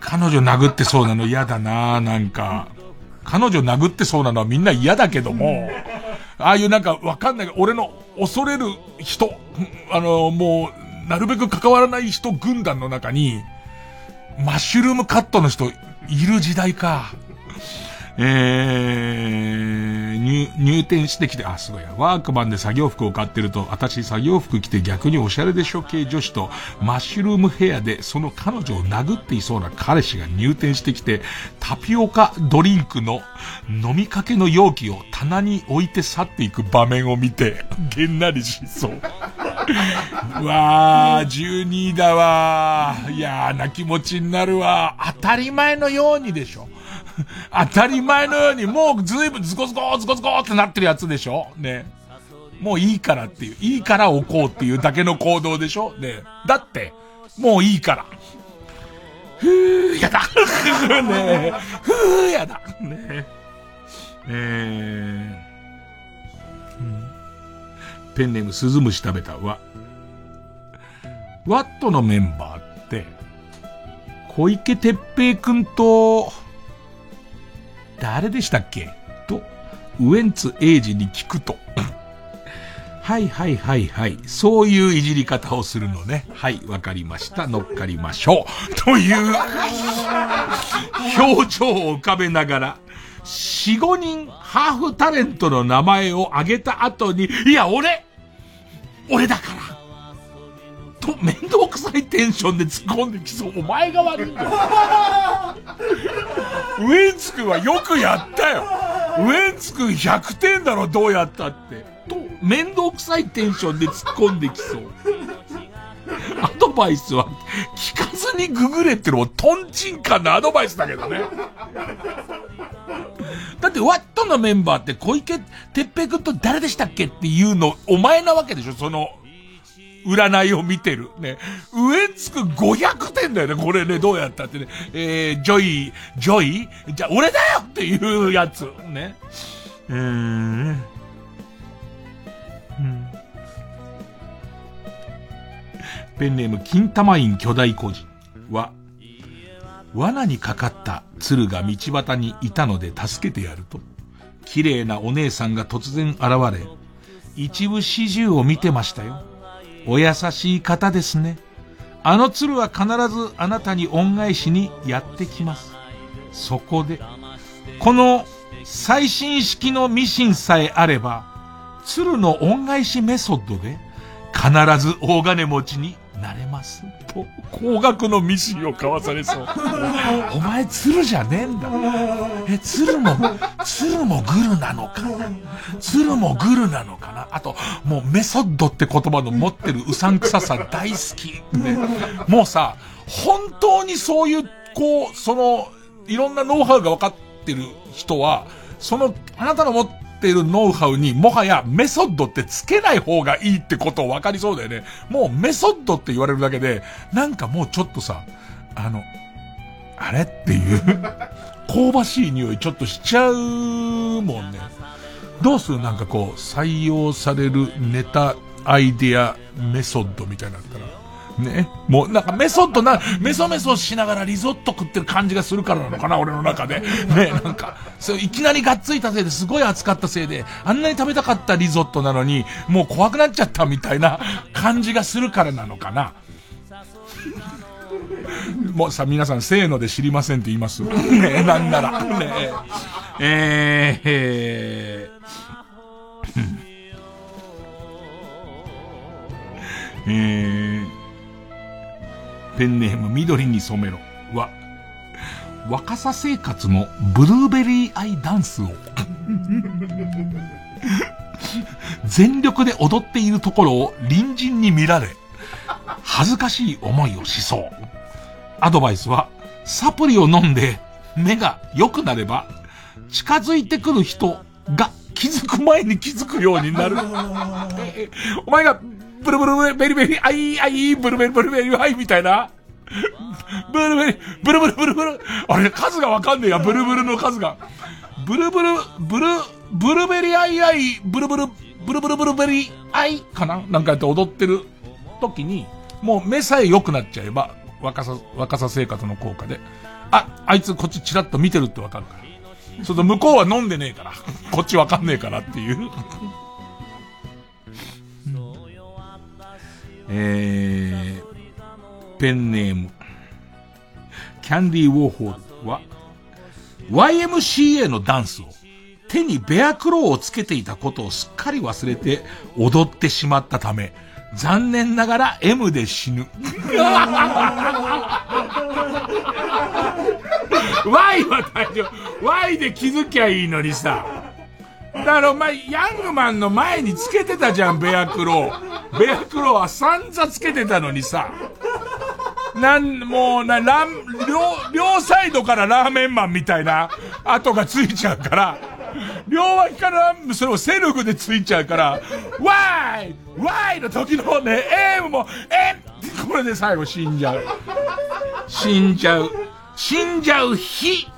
彼女殴ってそうなの嫌だななんか。彼女殴ってそうなのはみんな嫌だけども、ああいうなんかわかんない、俺の恐れる人、あの、もう、なるべく関わらない人軍団の中に、マッシュルームカットの人いる時代か。えー、入、入店してきて、あ、すごい。ワークマンで作業服を買ってると、私作業服着て逆におしゃれでしょ？系女子と、マッシュルームヘアでその彼女を殴っていそうな彼氏が入店してきて、タピオカドリンクの飲みかけの容器を棚に置いて去っていく場面を見て、げんなりしそう。う わー、12位だわー。嫌な気持ちになるわ。当たり前のようにでしょ。当たり前のように、もうずいぶんズコズコズコズコってなってるやつでしょ？ね。もういいからっていう、いいから置こうっていうだけの行動でしょ？ね。だって、もういいから。ふー、やだ。ねふー、やだ。ねえー、ペンネームスズムシ食べたは、ワットのメンバーって、小池徹平くんと、誰でしたっけ？と、ウエンツエイジに聞くと。はいはいはいはい。そういういじり方をするのね。はい、わかりました。乗っかりましょう。という、表情を浮かべながら、四五人ハーフタレントの名前を挙げた後に、いや、俺俺だからと、面倒くさいテンションで突っ込んできそう。お前が悪いんだよ。ウエンツ君はよくやったよ。ウエンツ君100点だろ、どうやったって。と、面倒くさいテンションで突っ込んできそう。アドバイスは聞かずにググれってのもトンチンカンのアドバイスだけどね。だってワットのメンバーって小池徹平君と誰でしたっけっていうのお前なわけでしょその占いを見てる。ね。ムカつく500点だよね、これね、どうやったってね。えー、ジョイ、ジョイ？じゃ、俺だよっていうやつ。ね。うーん。うん。ペンネーム、金玉院巨大個人は、罠にかかった鶴が道端にいたので助けてやると、綺麗なお姉さんが突然現れ、一部始終を見てましたよ。お優しい方ですね。あの鶴は必ずあなたに恩返しにやってきます。そこで、この最新式のミシンさえあれば、鶴の恩返しメソッドで必ず大金持ちになれます。と、高額のミシンを買わされそう。お前鶴じゃねえんだ。え、鶴も、鶴もグルなのか？な鶴もグルなのかな？あと、もうメソッドって言葉の持ってるうさんくささ大好き。ね、もうさ、本当にそういう、こう、その、いろんなノウハウが分かってる人は、その、あなたの持ってっているノウハウにもはやメソッドってつけない方がいいってことを分かりそうだよね。もうメソッドって言われるだけで、なんかもうちょっとさ、あの、あれっていう香ばしい匂いちょっとしちゃうもんね。どうする？なんかこう、採用されるネタ、アイデア、メソッドみたいな。ね。もうなんかメソッドな、メソメソしながらリゾット食ってる感じがするからなのかな、俺の中で。ね、なんか、そう、いきなりがっついたせいですごい熱かったせいで、あんなに食べたかったリゾットなのに、もう怖くなっちゃったみたいな感じがするからなのかな。もうさ、皆さん、せーので知りませんって言います。ねなんなら。ねえー、えー、えー、ペンネーム緑に染めろは、若さ生活のブルーベリーアイダンスを全力で踊っているところを隣人に見られ、恥ずかしい思いをしそう。アドバイスは、サプリを飲んで目が良くなれば、近づいてくる人が気づく前に気づくようになる。お前がブルブルベリベリ、あい、あい、ブルベリブルベリ、はい、みたいな。ブルベリ、ブルブルブルブル。あれ、数がわかんねえや、ブルブルの数が。ブルブル、ブル、ブルベリアイアイ、ブルブル、ブルブルブルベリアイかな？なんかやって踊ってる時に、もう目さえ良くなっちゃえば、わかさ、わかさ生活の効果で。あ、あいつこっちチラッと見てるってわかるから。それと向こうは飲んでねえから。こっちわかんねえからっていうえー、ペンネーム、キャンディーウォーホーは、YMCA のダンスを手にベアクローをつけていたことをすっかり忘れて踊ってしまったため、残念ながら M で死ぬ。Y は大丈夫。Y で気づきゃいいのにさ。だからお前、ヤングマンの前につけてたじゃん、ベアクロー。ベアクローは散々つけてたのにさ。なん、もうな、ラン、両、両サイドからラーメンマンみたいな跡がついちゃうから、両脇からそれをセルフでついちゃうから、ワイワイの時のね、エムも、エムこれで最後死んじゃう。死んじゃう。死んじゃう日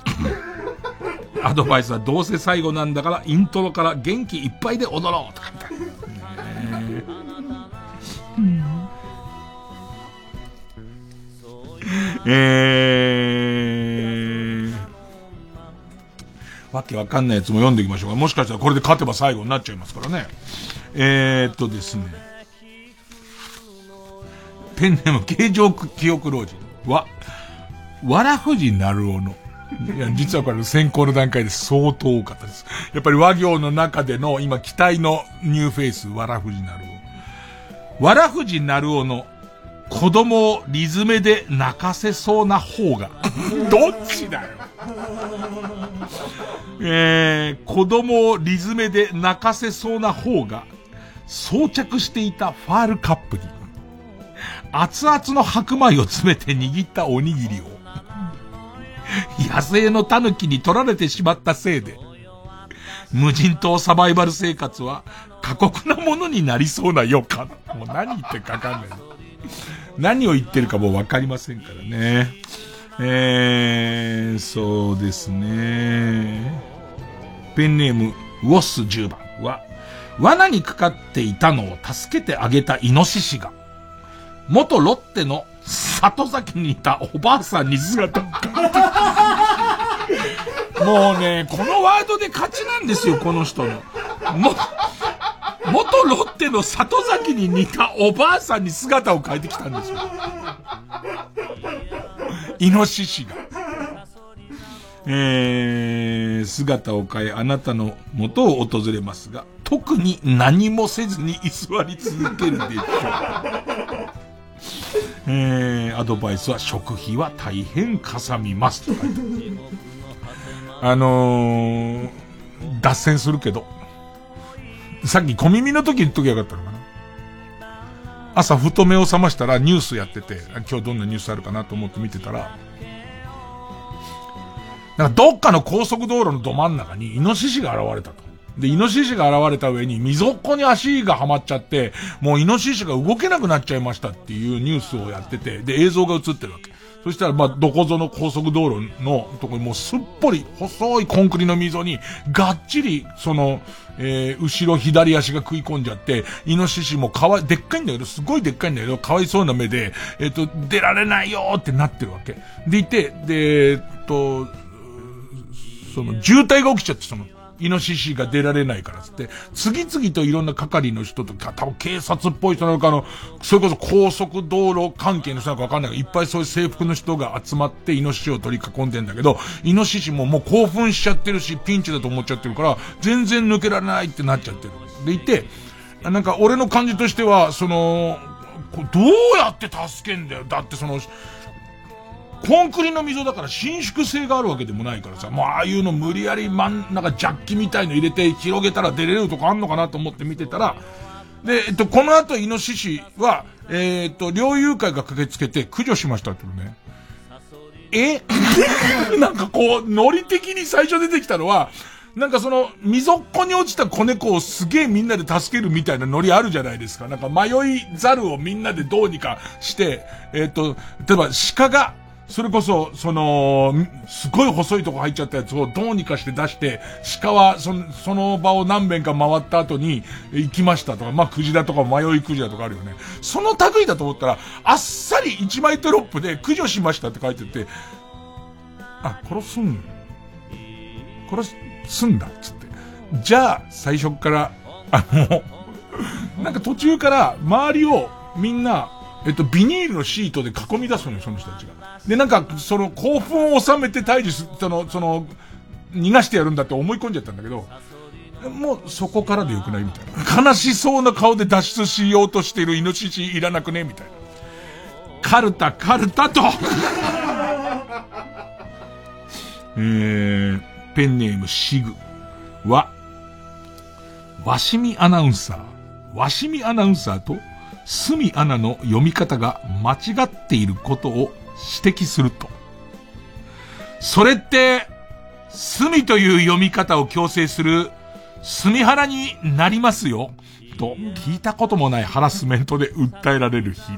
アドバイスはどうせ最後なんだからイントロから元気いっぱいで踊ろうとか言った。ねえー、わけわかんないやつも読んでいきましょうか。もしかしたらこれで勝てば最後になっちゃいますからね。えー、っとですね。ペンネーム形状記憶老人は、わらふじなるおの。いや、実はこれ先行の段階で相当多かったです。やっぱりわ行の中での今期待のニューフェイス、わらふじなるお。わらふじなるおの子供を理詰めで泣かせそうな方が。どっちだよ。えー、子供を理詰めで泣かせそうな方が装着していたファールカップに熱々の白米を詰めて握ったおにぎりを野生の狸に取られてしまったせいで無人島サバイバル生活は過酷なものになりそうな予感。もう何言ってかかんない。何を言ってるかもうわかりませんからね。えー、そうですね。ペンネーム、ウォッス10番は、罠にかかっていたのを助けてあげたイノシシが、元ロッテの里崎にいたおばあさんに姿を変えた。もうね、このワードで勝ちなんですよ、この人の。も、元ロッテの里崎に似たおばあさんに姿を変えてきたんですよ。イノシシが。えー、姿を変えあなたの元を訪れますが、特に何もせずに居座り続けるでしょう。えー、アドバイスは食費は大変かさみますと書いてあのー、脱線するけど、さっき小耳の時言っときゃよかったのかな。朝ふと目を覚ましたらニュースやってて、今日どんなニュースあるかなと思って見てたら、なんかどっかの高速道路のど真ん中にイノシシが現れたと。で、イノシシが現れた上に溝っこに足がはまっちゃって、もうイノシシが動けなくなっちゃいましたっていうニュースをやってて、で、映像が映ってるわけ。そしたら、まあ、どこぞの高速道路のとこにもうすっぽり細いコンクリの溝に、がっちり、その、えー、後ろ左足が食い込んじゃって、イノシシもかわい、でっかいんだけど、すごいでっかいんだけど、かわいそうな目で、えっ、ー、と、出られないよーってなってるわけ。でいて、で、えっと、その、渋滞が起きちゃって、その、イノシシが出られないからつって、次々といろんな係の人とか、多分警察っぽい人なのかの、それこそ高速道路関係の人なのかわかんないけど、いっぱいそういう制服の人が集まってイノシシを取り囲んでんだけど、イノシシももう興奮しちゃってるし、ピンチだと思っちゃってるから、全然抜けられないってなっちゃってる。でいて、なんか俺の感じとしては、その、どうやって助けんだよ。だってその、コンクリの溝だから伸縮性があるわけでもないからさ、もうああいうの無理やり真ん中ジャッキみたいの入れて広げたら出れるとかあんのかなと思って見てたら、で、えっと、この後イノシシは、えー、っと、猟友会が駆けつけて駆除しましたってね。え？なんかこう、ノリ的に最初出てきたのは、なんかその、溝っこに落ちた子猫をすげえみんなで助けるみたいなノリあるじゃないですか。なんか迷いざるをみんなでどうにかして、えっ、と、例えば鹿が、それこそ、その、すごい細いとこ入っちゃったやつをどうにかして出して、鹿はその、その場を何遍か回った後に行きましたとか、まあ、クジラとか迷いクジラとかあるよね。その類だと思ったら、あっさり1枚テロップで駆除しましたって書いてて、あ、殺すん、殺すんだ、つって。じゃあ、最初から、あの、なんか途中から周りをみんな、えっと、ビニールのシートで囲み出すのよ、その人たちが。で、なんか、その興奮を収めて退治す、その、その、逃がしてやるんだって思い込んじゃったんだけど、もうそこからでよくないみたいな。悲しそうな顔で脱出しようとしているイノシシいらなくねみたいな。カルタ、カルタと えー、ペンネームシグは、わしみアナウンサー、わしみアナウンサーと、すみアナの読み方が間違っていることを指摘すると。それって、すみという読み方を強制する、すみはらになりますよ。と、聞いたこともないハラスメントで訴えられる日。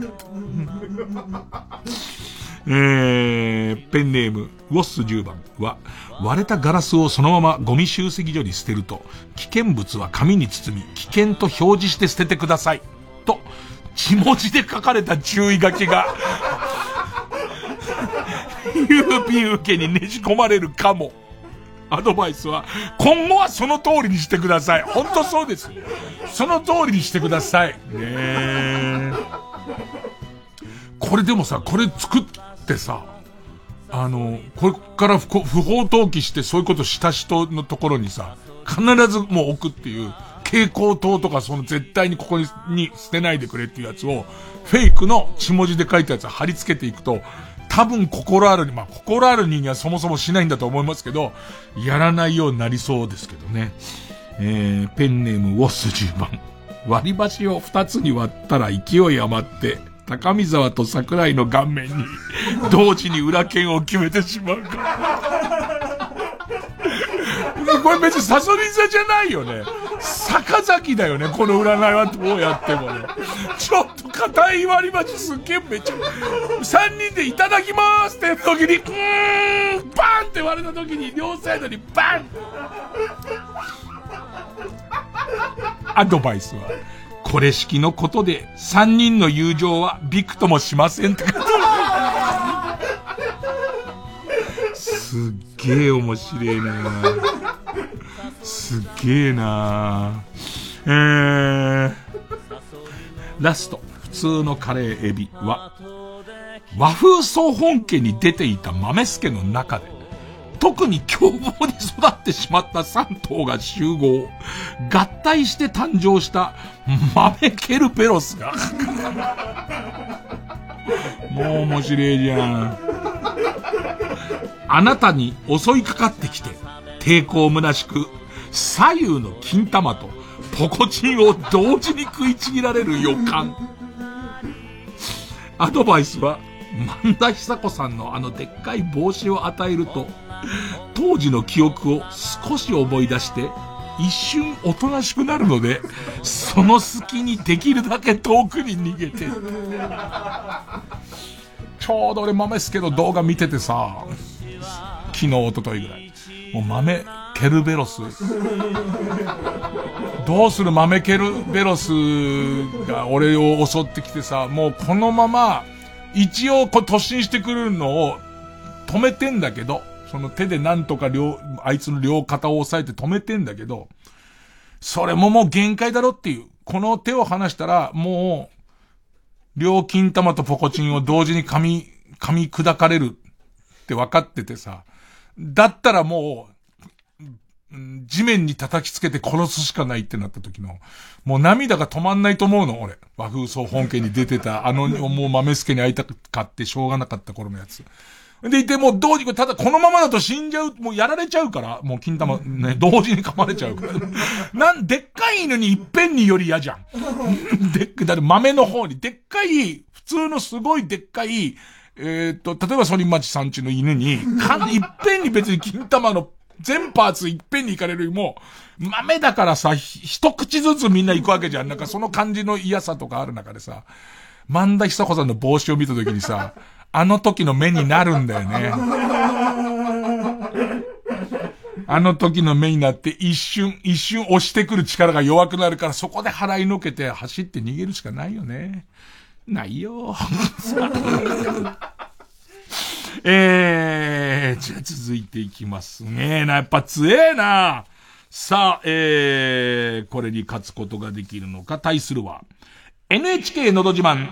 えー、ペンネーム、ウォッス10番は、割れたガラスをそのままゴミ集積所に捨てると、危険物は紙に包み、危険と表示して捨ててください。と、血文字で書かれた注意書きが、郵便受けにねじ込まれるかも。アドバイスは、今後はその通りにしてください。ほんとそうです。その通りにしてください。ね。これでもさ、これ作ってさ、あの、これから不不法投棄してそういうことした人のところにさ、必ずもう置くっていう、蛍光灯とかその絶対にここにに捨てないでくれっていうやつを、フェイクの血文字で書いたやつを貼り付けていくと、多分心あるに、まあ、心ある人間はそもそもしないんだと思いますけど、やらないようになりそうですけどね。えー、ペンネームウォス10番。割り箸を二つに割ったら勢い余って、高見沢と桜井の顔面に、同時に裏剣を決めてしまうか。これ別にサソリ座じゃないよね。坂崎だよね、この占いはどうやってもね。ちょっと硬い割り箸すっげえめっちゃ、三人でいただきますって時に、うーん、バンって割れた時に両サイドにバンアドバイスは、これ式のことで三人の友情はびくともしませんって書いてある。すっげえ面白いなすっげえなえー、ラスト、普通のカレーエビは、和風総本家に出ていた豆助の中で、特に凶暴に育ってしまった3頭が集合。合体して誕生した豆ケルペロスが。もう面白いじゃん。あなたに襲いかかってきて、抵抗虚しく、左右の金玉とポコチンを同時に食いちぎられる予感。アドバイスは、万田久子さんのあのでっかい帽子を与えると、当時の記憶を少し思い出して、一瞬おとなしくなるので、その隙にできるだけ遠くに逃げて。ちょうど俺豆すけど動画見ててさ、昨日、一昨日ぐらい。もう豆、ケルベロス。どうする豆ケルベロスが俺を襲ってきてさ、もうこのまま、一応こう突進してくるのを止めてんだけど、その手でなんとか両、あいつの両肩を押さえて止めてんだけど、それももう限界だろっていう。この手を離したら、もう、両金玉とポコチンを同時に噛み、噛み砕かれるって分かっててさ、だったらもう、地面に叩きつけて殺すしかないってなった時の、もう涙が止まんないと思うの、俺。和風総本家に出てた、あの、もう豆助に会いたかってしょうがなかった頃のやつ。でいて、もうどうにか、ただこのままだと死んじゃう、もうやられちゃうから、もう金玉ね、同時に噛まれちゃうから。なん、でっかい犬にいっぺんにより嫌じゃん。でっかい、だって豆の方に、でっかい、普通のすごいでっかい、えっ、と、例えばソリマチさんちの犬に、かん、いっぺんに別に金玉の全パーツいっぺんに行かれるよりも、豆だからさ、一口ずつみんな行くわけじゃん。なんかその感じの嫌さとかある中でさ、万田久子さんの帽子を見たときにさ、あの時の目になるんだよね。あの時の目になって一瞬、一瞬押してくる力が弱くなるからそこで払いのけて走って逃げるしかないよね。ないよ。えー、じゃあ続いていきますね。な、やっぱ強えな。さあ、えー、これに勝つことができるのか、対するは、NHK のど自慢、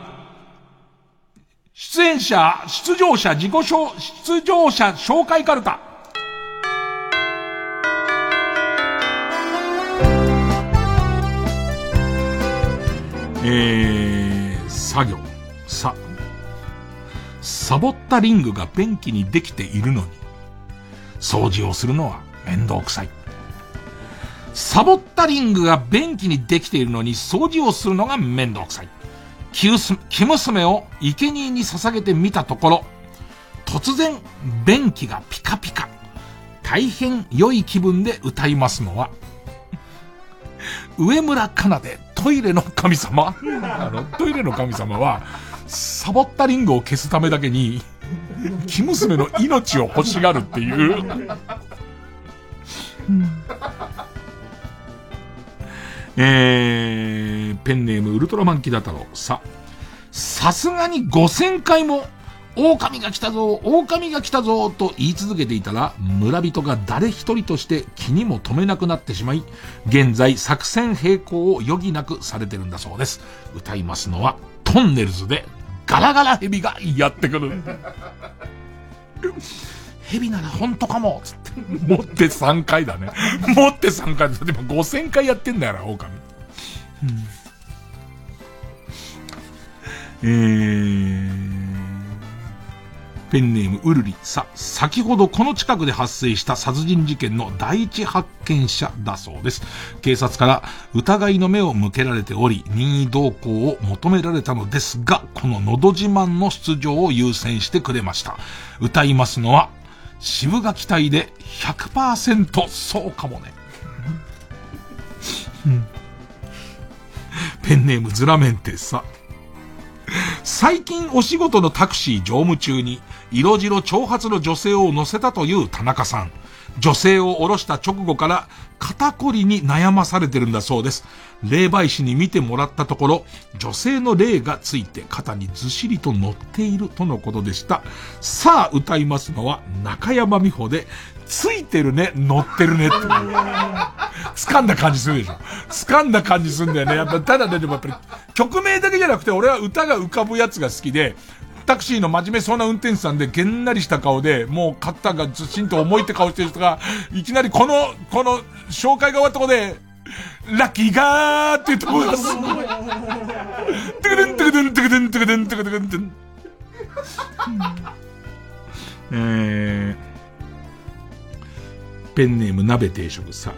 出演者、出場者、自己紹、出場者紹介カルタ。えー、作業。さ、サボったリングが便器にできているのに、掃除をするのは面倒くさい。サボったリングが便器にできているのに掃除をするのが面倒くさい。生娘を生贄に捧げてみたところ、突然、便器がピカピカ。大変良い気分で歌いますのは、上村かなでトイレの神様 あの、トイレの神様は、サボったリングを消すためだけに、生娘の命を欲しがるっていう。えー、ペンネームウルトラマンキダ太郎。さ、さすがに5000回も、狼が来たぞ、狼が来たぞ、と言い続けていたら、村人が誰一人として気にも留めなくなってしまい、現在作戦並行を余儀なくされてるんだそうです。歌いますのは、トンネルズで、ガラガラヘビがやってくる。ヘビなら本当かもつって。持って3回だね。持って3回だ。でも5000回やってんだよな、狼。うんえー、ペンネームウルリ。さ、先ほどこの近くで発生した殺人事件の第一発見者だそうです。警察から疑いの目を向けられており、任意同行を求められたのですが、こののど自慢の出場を優先してくれました。歌いますのは、渋垣隊で100%そうかもね。ペンネームズラメンテさ。最近お仕事のタクシー乗務中に、色白長髪の女性を乗せたという田中さん。女性を降ろした直後から肩こりに悩まされてるんだそうです。霊媒師に見てもらったところ、女性の霊がついて肩にずしりと乗っているとのことでした。さあ歌いますのは中山美穂で、ついてるね、乗ってるねって。掴んだ感じするでしょ。掴んだ感じするんだよね。やっぱ、ただね、でもやっぱり、曲名だけじゃなくて、俺は歌が浮かぶやつが好きで、タクシーの真面目そうな運転手さんで、げんなりした顔で、もう肩がずしんと重いって顔してる人が、いきなりこの、この、紹介が終わったとこで、ラッキーガーって言ってす。トゥクドゥントゥクドゥントゥクドゥントゥクドゥントゥクドゥントゥン。えー、ペンネーム鍋定食さ。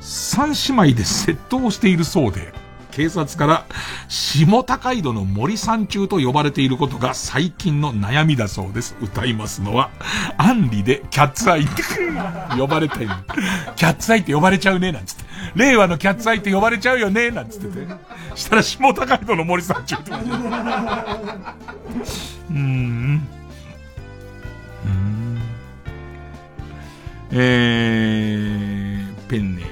三姉妹で窃盗しているそうで、警察から下高井戸の森山中と呼ばれていることが最近の悩みだそうです。歌いますのは、アンリでキャッツアイって 呼ばれたい。キャッツアイって呼ばれちゃうね、なんつって。令和のキャッツアイって呼ばれちゃうよね、なんつってて。したら下高井戸の森山中って。うーん。うーん。えー、ペンネーム。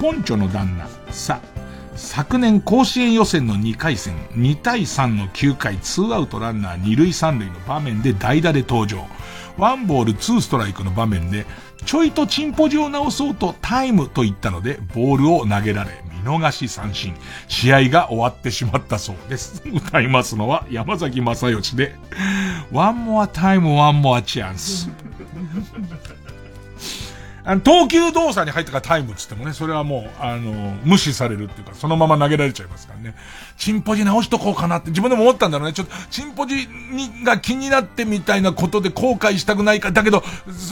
ポンチョの旦那、さ、昨年甲子園予選の2回戦、2対3の9回、2アウトランナー2塁3塁の場面で代打で登場。ワンボール2ストライクの場面で、ちょいとチンポジを直そうとタイムと言ったので、ボールを投げられ、逃し三振。試合が終わってしまったそうです。歌いますのは山崎正義で、One more time, one more chance. あの、投球動作に入ったからタイムっつってもね、それはもう、あの、無視されるっていうか、そのまま投げられちゃいますからね。チンポジ直しとこうかなって自分でも思ったんだろうね。ちょっと、チンポジに、が気になってみたいなことで後悔したくないか。だけど、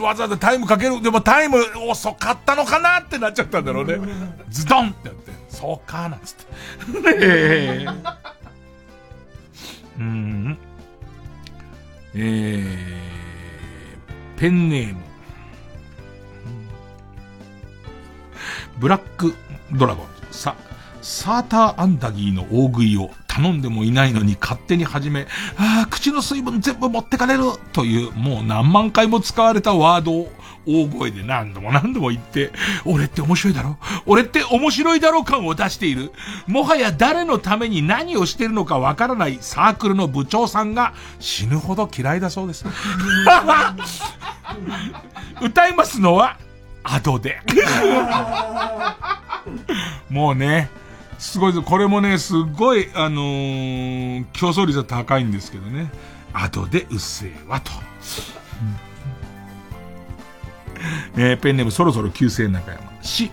わざわざタイムかける。でもタイム遅かったのかなってなっちゃったんだろうね。ズドンってやって、そうかなんつって。え、うん。えー、ペンネーム。ブラックドラゴン。さ、サーターアンダギーの大食いを頼んでもいないのに勝手に始め、ああ、口の水分全部持ってかれるという、もう何万回も使われたワードを大声で何度も何度も言って、俺って面白いだろ？俺って面白いだろ感を出している。もはや誰のために何をしてるのかわからないサークルの部長さんが死ぬほど嫌いだそうです。歌いますのは、アドで。もうね、すごいぞ、これもね、すごい、あのー、競争率は高いんですけどね。アドでうっせえわと。えー、ペンネームそろそろ旧姓中山。し、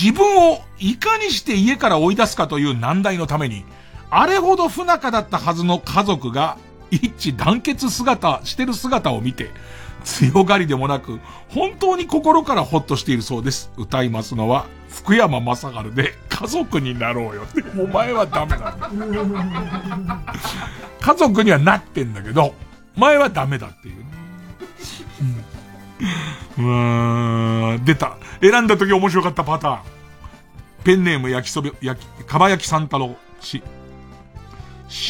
自分をいかにして家から追い出すかという難題のために、あれほど不仲だったはずの家族が一致団結姿、してる姿を見て、強がりでもなく、本当に心からほっとしているそうです。歌いますのは、福山雅治で、家族になろうよって。お前はダメだ。家族にはなってんだけど、お前はダメだっていう、ね。うーん、出た。選んだ時面白かったパターン。ペンネーム焼きそば、焼き、かば焼き三太郎。し、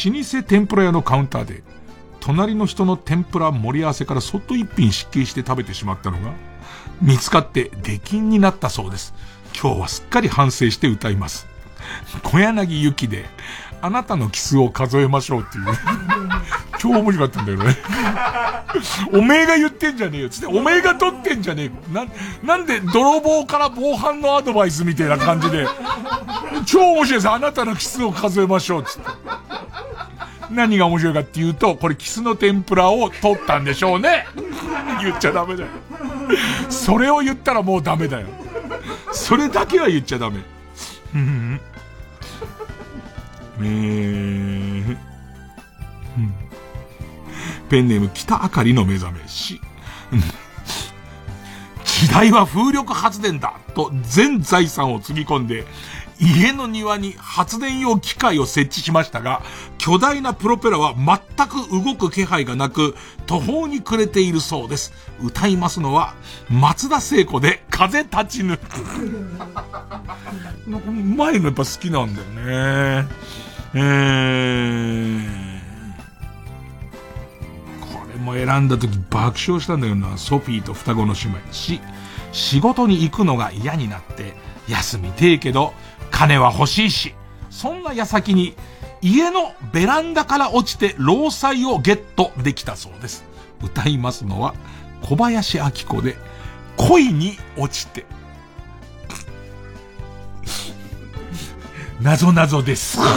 老舗天ぷら屋のカウンターで、隣の人の天ぷら盛り合わせからそっと一品失敬して食べてしまったのが、見つかって出禁になったそうです。今日はすっかり反省して歌います。小柳ゆきで、あなたのキスを数えましょうっていう。超面白かったんだよね。おめえが言ってんじゃねえよ。つって、おめえが撮ってんじゃねえ。な、なんで泥棒から防犯のアドバイスみたいな感じで、超面白いです。あなたのキスを数えましょう。つって。何が面白いかっていうと、これキスの天ぷらを取ったんでしょうね。言っちゃダメだよ。それを言ったらもうダメだよ。それだけは言っちゃダメ。うん。えー、ペンネーム北あかりの目覚めし。時代は風力発電だと全財産をつぎ込んで、家の庭に発電用機械を設置しましたが、巨大なプロペラは全く動く気配がなく、途方に暮れているそうです。歌いますのは、松田聖子で風立ちぬ。なんか前のやっぱ好きなんだよね。えー、これも選んだ時爆笑したんだよな。ソフィーと双子の姉妹。し、仕事に行くのが嫌になって、休みてえけど、金は欲しいし、そんな矢先に、家のベランダから落ちて労災をゲットできたそうです。歌いますのは、小林明子で、恋に落ちて。なぞなぞです。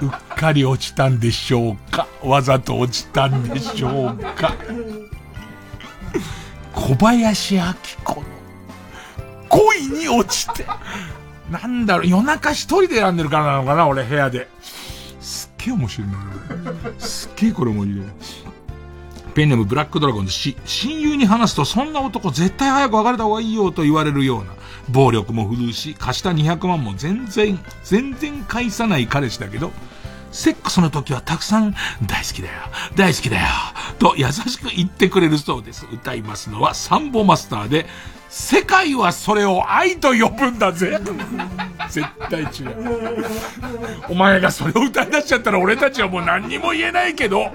うっかり落ちたんでしょうかわざと落ちたんでしょうか小林明子恋に落ちて。なんだろう、夜中一人で選んでるからなのかな、俺部屋で。すっげえ面白いな。すっげえこれ面白い。ペンネームブラックドラゴンでし、親友に話すとそんな男絶対早く別れた方がいいよと言われるような、暴力も振るうし、貸した200万も全然、全然返さない彼氏だけど、セックスの時はたくさん、大好きだよ、大好きだよ、と優しく言ってくれるそうです。歌いますのはサンボマスターで、世界はそれを愛と呼ぶんだぜ。絶対違う。お前がそれを歌い出しちゃったら俺たちはもう何にも言えないけど、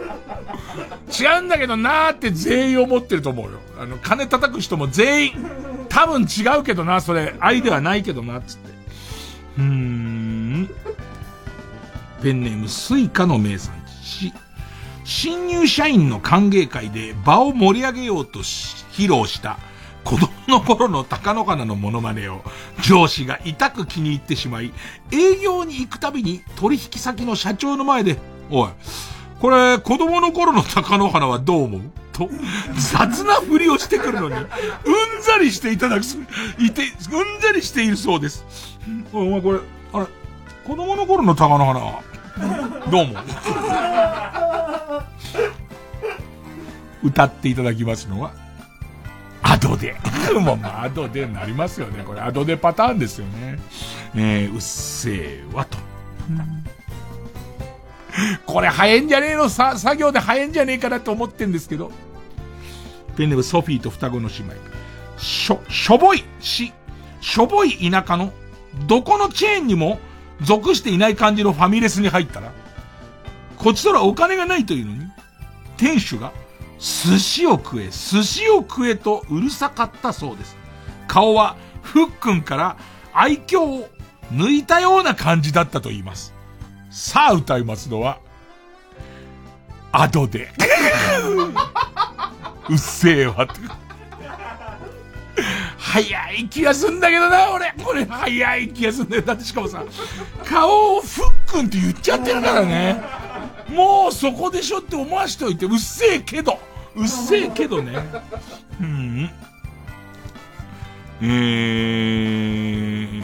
違うんだけどなーって全員思ってると思うよ。あの、金叩く人も全員、多分違うけどな、それ、愛ではないけどな、つって。うーん。ペンネームスイカの名産地。新入社員の歓迎会で場を盛り上げようと披露した子供の頃の高野花のモノマネを上司が痛く気に入ってしまい、営業に行くたびに取引先の社長の前で、おい、これ子供の頃の高野花はどう思う？と、雑なふりをしてくるのに、うんざりしていただく、いて、うんざりしているそうです。お前これ、あれ、子供の頃の高野花は、どう思う？歌っていただきますのは、アドで。もう、アドでなりますよね。これ、アドでパターンですよね。えー、うっせーわと。これ早いんじゃねえの？さ、作業で早いんじゃねえかなと思ってんですけど。ペンネームソフィーと双子の姉妹。しょ、しょぼいし、しょぼい田舎の、どこのチェーンにも属していない感じのファミレスに入ったら、こっちとらお金がないというのに、店主が寿司を食え、寿司を食えとうるさかったそうです。顔は、ふっくんから愛嬌を抜いたような感じだったと言います。さあ歌いますのは、アドで。うっせえわ。早い気がすんだけどな、俺。これ、早い気がすんだよ。だってしかもさ、顔をふっくんって言っちゃってるからね。もうそこでしょって思わしといて、うっせえけど、うっせえけどね。うん。えー、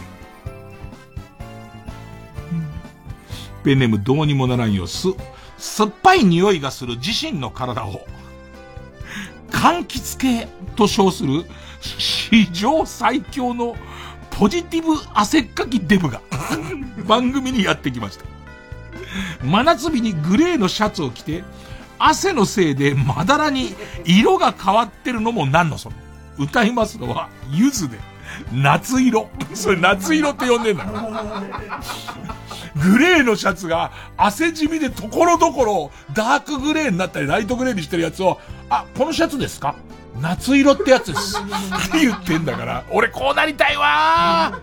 ペンネームどうにもならんよ。す、酸っぱい匂いがする自身の体を、柑橘系と称する史上最強のポジティブ汗っかきデブが 番組にやってきました。真夏日にグレーのシャツを着て、汗のせいでまだらに色が変わってるのも何のその。歌いますのは、ゆずで、夏色。それ夏色って呼んでんだよ。グレーのシャツが汗じみでところどころダークグレーになったりライトグレーにしてるやつを、あ、このシャツですか？夏色ってやつです。って言ってんだから、俺こうなりたいわ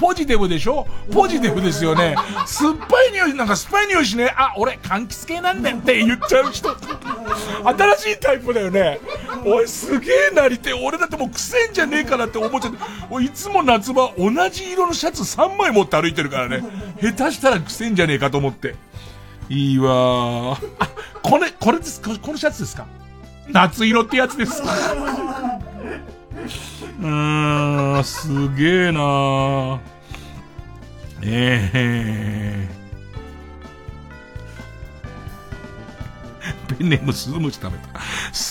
ポジティブでしょ？ポジティブですよね。酸っぱい匂い、なんか酸っぱい匂いしね、あ、俺柑橘系なんだよって言っちゃう人。新しいタイプだよね。おい、すげえなりて俺だってもう癖んじゃねえかなって思っちゃって、おい、つも夏場同じ色のシャツ3枚持って歩いてるからね。下手したら癖んじゃねえかと思って。いいわあ、これ、これです、このシャツですか？夏色ってやつです。うーん、すげえなええー。ペンネームスズムシ食べた。好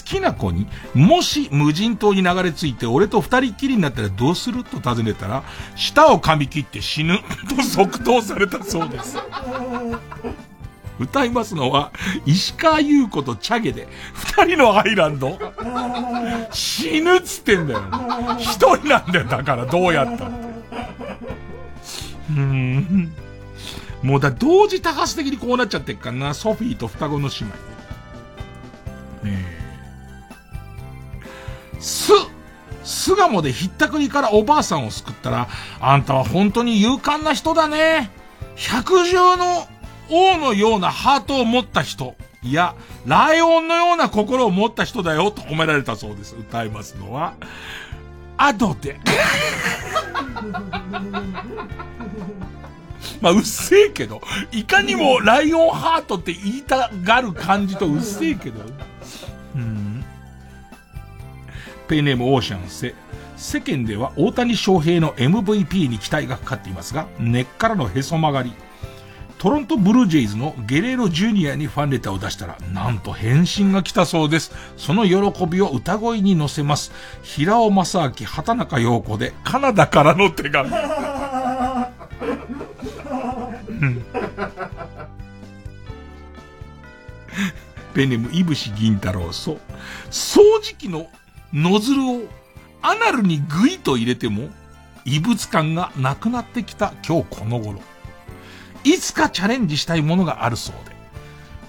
きな子に、もし無人島に流れ着いて俺と二人っきりになったらどうする？と尋ねたら、舌を噛み切って死ぬと即答されたそうです。歌いますのは、石川優子とチャゲで、二人のアイランド。死ぬっつってんだよ。一人なんだよ、だから、どうやったって。うん。もうだ、同時多発的にこうなっちゃってっかな。ソフィーと双子の姉妹。ねえ。す、巣鴨でひったくりからおばあさんを救ったら、あんたは本当に勇敢な人だね。百獣の王のようなハートを持った人、いや、ライオンのような心を持った人だよと褒められたそうです。歌いますのは、アドで。まあ、うっせえけど、いかにもライオンハートって言いたがる感じとうっせえけど。うん。ペイネームオーシャンセ。世間では大谷翔平の MVP に期待がかかっていますが、根っからのへそ曲がり。トロントブルージェイズのゲレーロジュニアにファンレターを出したら、なんと返信が来たそうです。その喜びを歌声に乗せます。平尾正明、畑中陽子で、カナダからの手紙。ペネム、イブシ銀太郎、そう。掃除機のノズルをアナルにグイと入れても、異物感がなくなってきた今日この頃。いつかチャレンジしたいものがあるそうで、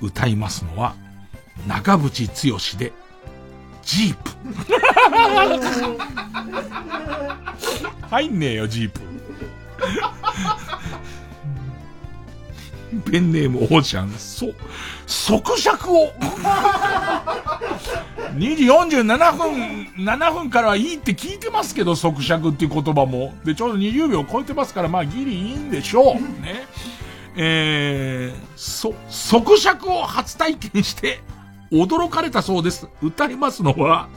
歌いますのは、中渕剛で、ジープ。入んねえよ、ジープ。ペンネームオーシャン、そ、即尺を。2時47分、7分からはいいって聞いてますけど、即尺っていう言葉も。で、ちょうど20秒超えてますから、まあギリいいんでしょう。ね。えー、そ、即尺を初体験して、驚かれたそうです。歌いますのは、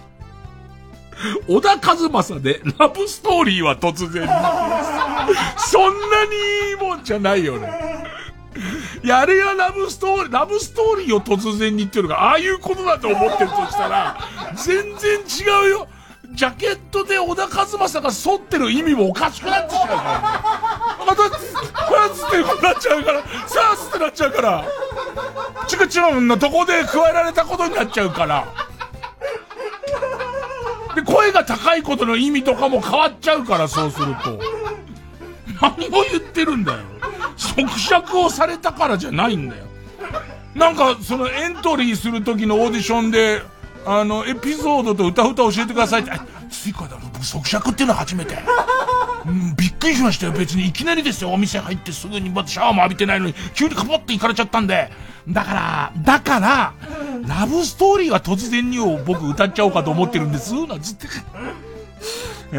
小田和正でラブストーリーは突然そんなにいいもんじゃないよね。やれやラブストーリー、ラブストーリーを突然にってるから、ああいうことだと思ってるとしたら、全然違うよ。ジャケットで小田和正が反ってる意味もおかしくなってきちゃうから。また、パンツってこうなっちゃうから、さあスってなっちゃうから、チクチュンのとこで加えられたことになっちゃうから。で、声が高いことの意味とかも変わっちゃうから、そうすると。何を言ってるんだよ。即尺をされたからじゃないんだよ。なんか、そのエントリーする時のオーディションで、あの、エピソードと歌う歌教えてくださいって、ついこだ、僕、即尺っていうのは初めて。うん、びっくりしましたよ。別にいきなりですよ。お店入ってすぐに、またシャワーも浴びてないのに、急にカポって行かれちゃったんで。だから、だから、ラブストーリーは突然にを僕歌っちゃおうかと思ってるんです。なんつって。え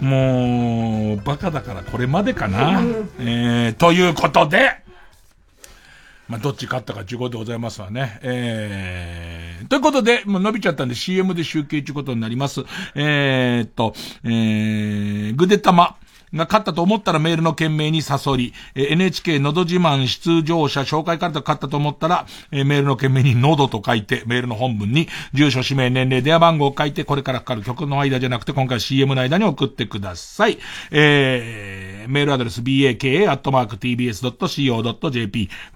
ー、もう、バカだからこれまでかな。えー、ということで、まあ、どっち勝ったかということでございますわね。えー、ということで、もう伸びちゃったんで CM で集計ということになります。えー、っと、えー、ぐでたま。が勝ったと思ったらメールの件名にサソリ、え NHK のど自慢出場者紹介からと勝ったと思ったら、えメールの件名にのどと書いて、メールの本文に住所、氏名、年齢、電話番号を書いて、これからかかる曲の間じゃなくて、今回 CM の間に送ってください。えー、メールアドレス baka.tbs.co.jp、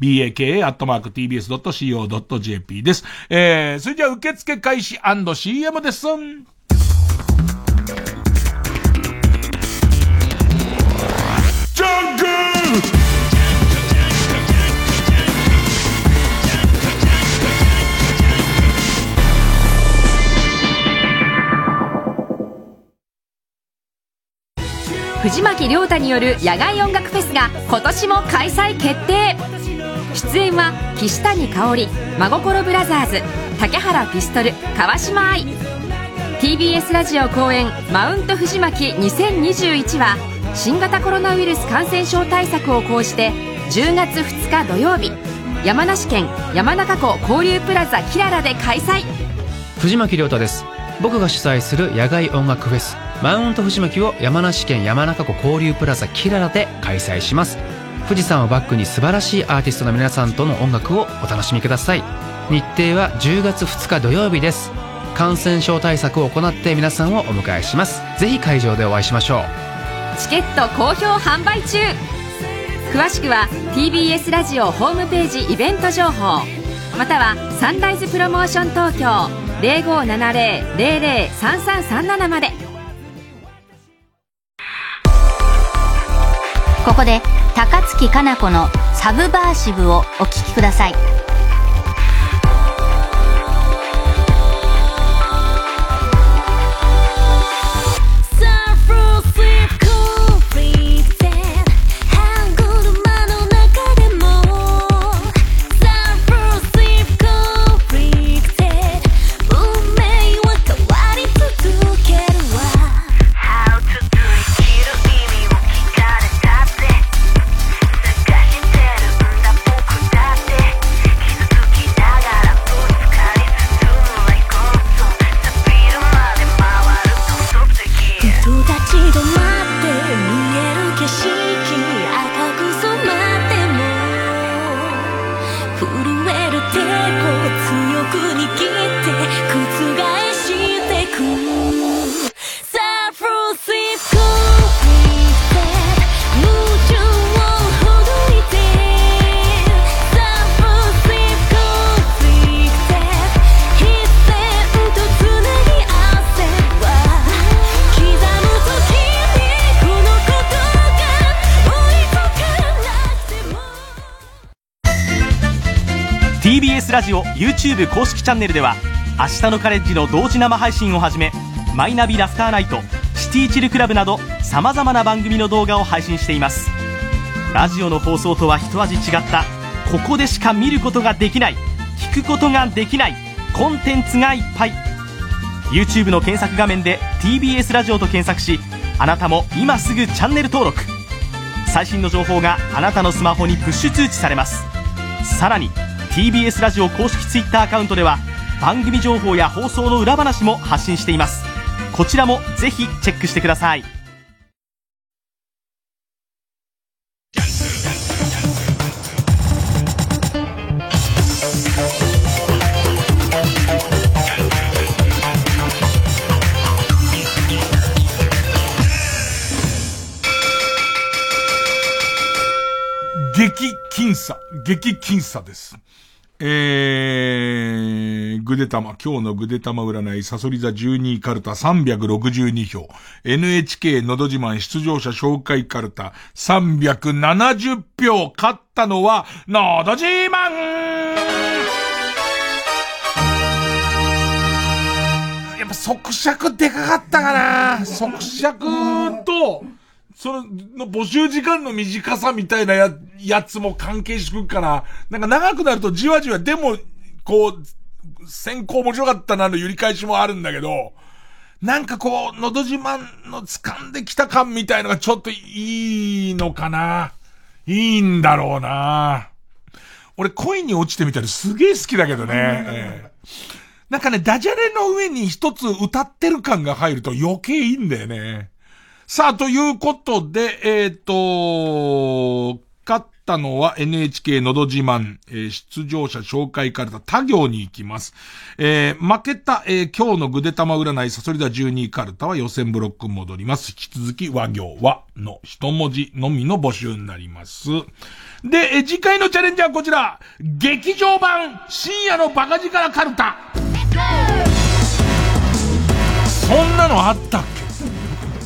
baka.tbs.co.jp です。えー、それじゃあ受付開始 &CM です。藤巻亮太による野外音楽フェスが今年も開催決定。出演は岸谷香織真心ブラザーズ竹原ピストル川島愛。TBS ラジオ公演「マウント藤巻2021」は新型コロナウイルス感染症対策を講じて10月2日土曜日山梨県山中湖交流プラザキララで開催。藤巻亮太です。僕が主催する野外音楽フェスマウント藤巻を山梨県山中湖交流プラザキララで開催します。富士山をバックに素晴らしいアーティストの皆さんとの音楽をお楽しみください。日程は10月2日土曜日です。感染症対策を行って皆さんをお迎えします。ぜひ会場でお会いしましょう。チケット好評販売中。詳しくは TBS ラジオホームページイベント情報。またはサンライズプロモーション東京。0570-003337まで。ここで高槻かな子のサブバーシブをお聴きください。YouTube 公式チャンネルでは明日のカレッジの同時生配信をはじめマイナビラフターナイトシティチルクラブなどさまざまな番組の動画を配信しています。ラジオの放送とは一味違ったここでしか見ることができない聞くことができないコンテンツがいっぱい。YouTube の検索画面で TBS ラジオと検索しあなたも今すぐチャンネル登録。最新の情報があなたのスマホにプッシュ通知されます。さらに TBS ラジオ公式 Twitter アカウントでは番組情報や放送の裏話も発信しています。こちらもぜひチェックしてください。僅差、激僅差です。えー、ぐでたま、今日のぐでたま占い、サソリ座12位カルタ362票。NHK のど自慢出場者紹介カルタ370票。勝ったのは、のど自慢やっぱ即尺でかかったかな即尺と、その、の募集時間の短さみたいなや、やつも関係してくるから、なんか長くなるとじわじわ、でも、こう、先行面白かったなの揺り返しもあるんだけど、なんかこう、のど自慢の掴んできた感みたいのがちょっといいのかないいんだろうな俺恋に落ちてみたらすげえ好きだけどね。ええなんかね、ダジャレの上に一つ歌ってる感が入ると余計いいんだよね。さあ、ということで、えっ、と、勝ったのは NHK のど自慢、えー出場者紹介から他行に行きます。えー負けた、えー今日のぐでたま占い、サソリダ12位カルタは予選ブロックに戻ります。引き続き和行和の一文字のみの募集になります。で、えー次回のチャレンジはこちら、劇場版深夜のバカ力カルタ。そんなのあったっけ？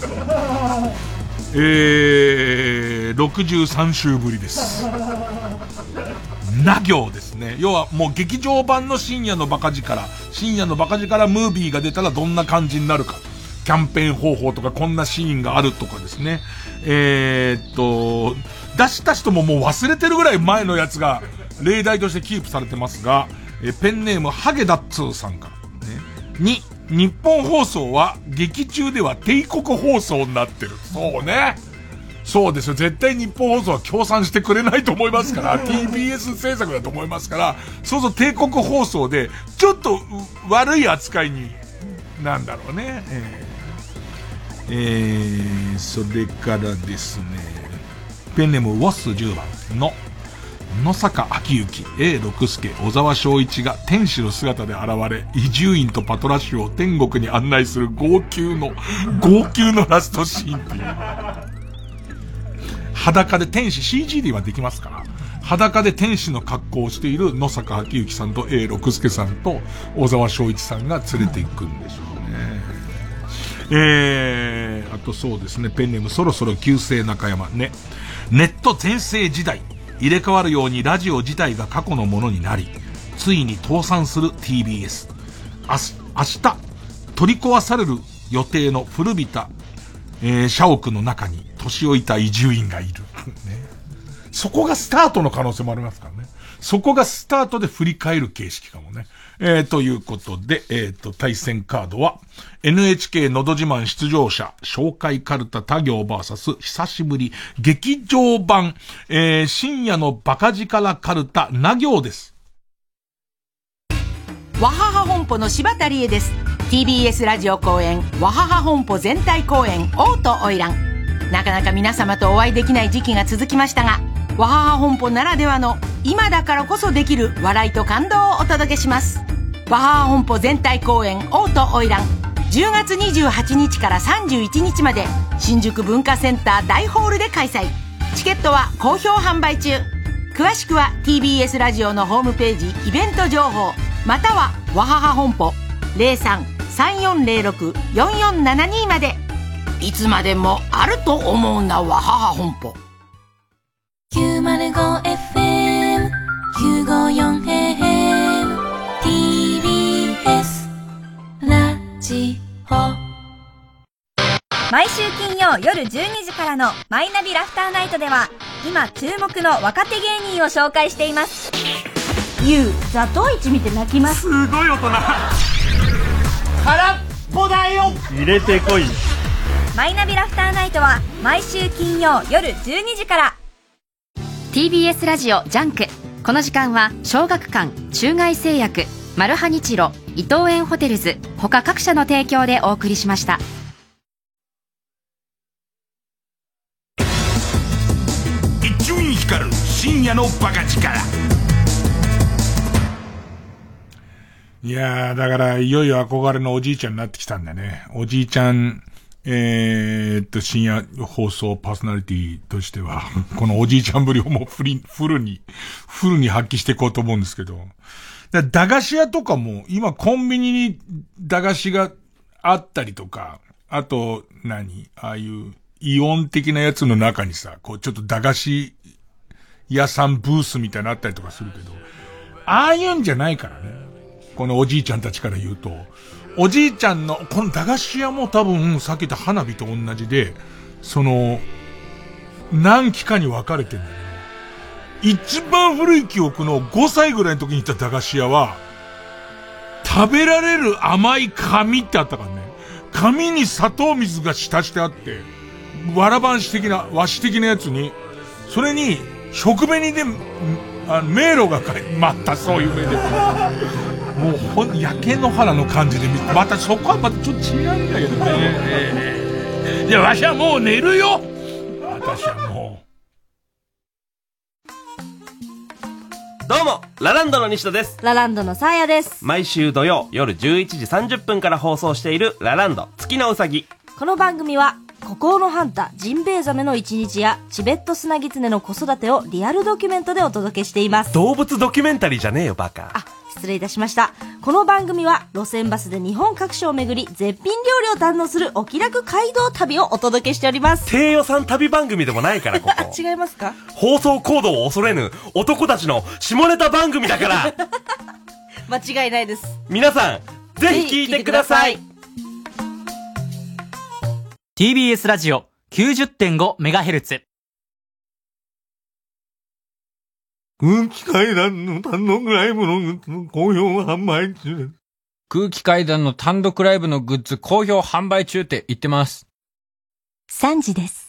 えー、63週ぶりです。な行ですね。要はもう劇場版の深夜のバカ力、深夜のバカ力ムービーが出たらどんな感じになるか。キャンペーン方法とかこんなシーンがあるとかですね。えー、っと、出した人ももう忘れてるぐらい前のやつが例題としてキープされてますが、えペンネームハゲダッツーさんから。ね。に、日本放送は劇中では帝国放送になってる。そうね。そうですよ。絶対日本放送は協賛してくれないと思いますから、TBS 制作だと思いますから、そうそう帝国放送で、ちょっとう悪い扱いに、なんだろうね。えーえーそれからですね、ペンネームウォッス10番の、野坂昭之、A 六助、小沢昭一が天使の姿で現れ、伊集院とパトラッシュを天国に案内する号泣の、号泣のラストシーンっていう。裸で天使 CG で今できますから、裸で天使の格好をしている野坂昭之さんと A 六助さんと小沢昭一さんが連れて行くんでしょうね。えー、あとそうですね、ペンネームそろそろ旧姓中山ね。ネット全盛時代、入れ替わるようにラジオ自体が過去のものになり、ついに倒産する TBS。明日、明日、取り壊される予定の古びた、えー、社屋の中に年老いた移住員がいる。ね。そこがスタートの可能性もありますからね。そこがスタートで振り返る形式かもね。えー、ということで、えっ、と、対戦カードは、NHK のど自慢出場者、紹介カルタ他行 VS 久しぶり、劇場版、えー、深夜のバカ力カルタな行です。わはは本舗の柴田理恵です TBS ラジオ公演わはは本舗全体公演王と花魁なかなか皆様とお会いできない時期が続きましたがわはは本舗ならではの今だからこそできる笑いと感動をお届けします。わはは本舗全体公演王と花魁10月28日から31日まで新宿文化センター大ホールで開催。チケットは好評販売中。詳しくは TBS ラジオのホームページイベント情報。またはわはは本舗。03-3406-4472まで。いつまでもあると思うなわはは本舗。905FM954AM TBS ラジオ。毎週金曜夜12時からの「マイナビラフターナイト」では今注目の若手芸人を紹介しています。ゆうザトウイチ見て泣きます。すごい大人。空っぽだよ。入れてこい。マイナビラフターナイトは毎週金曜夜12時から TBS ラジオジャンクこの時間は小学館中外製薬マルハニチロ伊藤園ホテルズ他各社の提供でお送りしました一応に光る深夜のバカ力。いやー、だから、いよいよ憧れのおじいちゃんになってきたんだね。おじいちゃん、えーっと、深夜放送パーソナリティとしては、このおじいちゃんぶりをもうフリ、フルに、フルに発揮していこうと思うんですけど。だ駄菓子屋とかも、今コンビニに駄菓子があったりとか、あと、何？ああいう、イオン的なやつの中にさ、こうちょっと駄菓子屋さんブースみたいなのあったりとかするけど、ああいうんじゃないからね。このおじいちゃんたちから言うと、おじいちゃんの、この駄菓子屋も多分、さっき言った花火と同じで、その、何期かに分かれてんだけど、一番古い記憶の5歳ぐらいの時に行った駄菓子屋は、食べられる甘い紙ってあったからね。紙に砂糖水が浸してあって、わらばんし的な、和紙的なやつに、それに、食紅で、あ迷路が書いて、またそういう目で。もうほん、焼け野原の感じで見またそこはまたちょっと違うんだけどね。ええいや、わしはもう寝るよ私はもどうも、ラランドの西田です。ラランドのサーヤです毎週土曜夜11時30分から放送しているラランド月のうさぎ。この番組は孤高のハンタージンベエザメの一日やチベットスナギツネの子育てをリアルドキュメントでお届けしています動物ドキュメンタリーじゃねえよ、バカ。失礼いたしましたこの番組は路線バスで日本各所を巡り絶品料理を堪能するお気楽街道旅をお届けしております低予算旅番組でもないから、ここ。違いますか？放送コードを恐れぬ男たちの下ネタ番組だから、間違いないです皆さん、ぜひ聞いてください。TBS ラジオ 90.5MHz。空気階段の単独ライブの好評販売中です。空気階段の単独ライブのグッズ好評販売中って言ってます。3時です。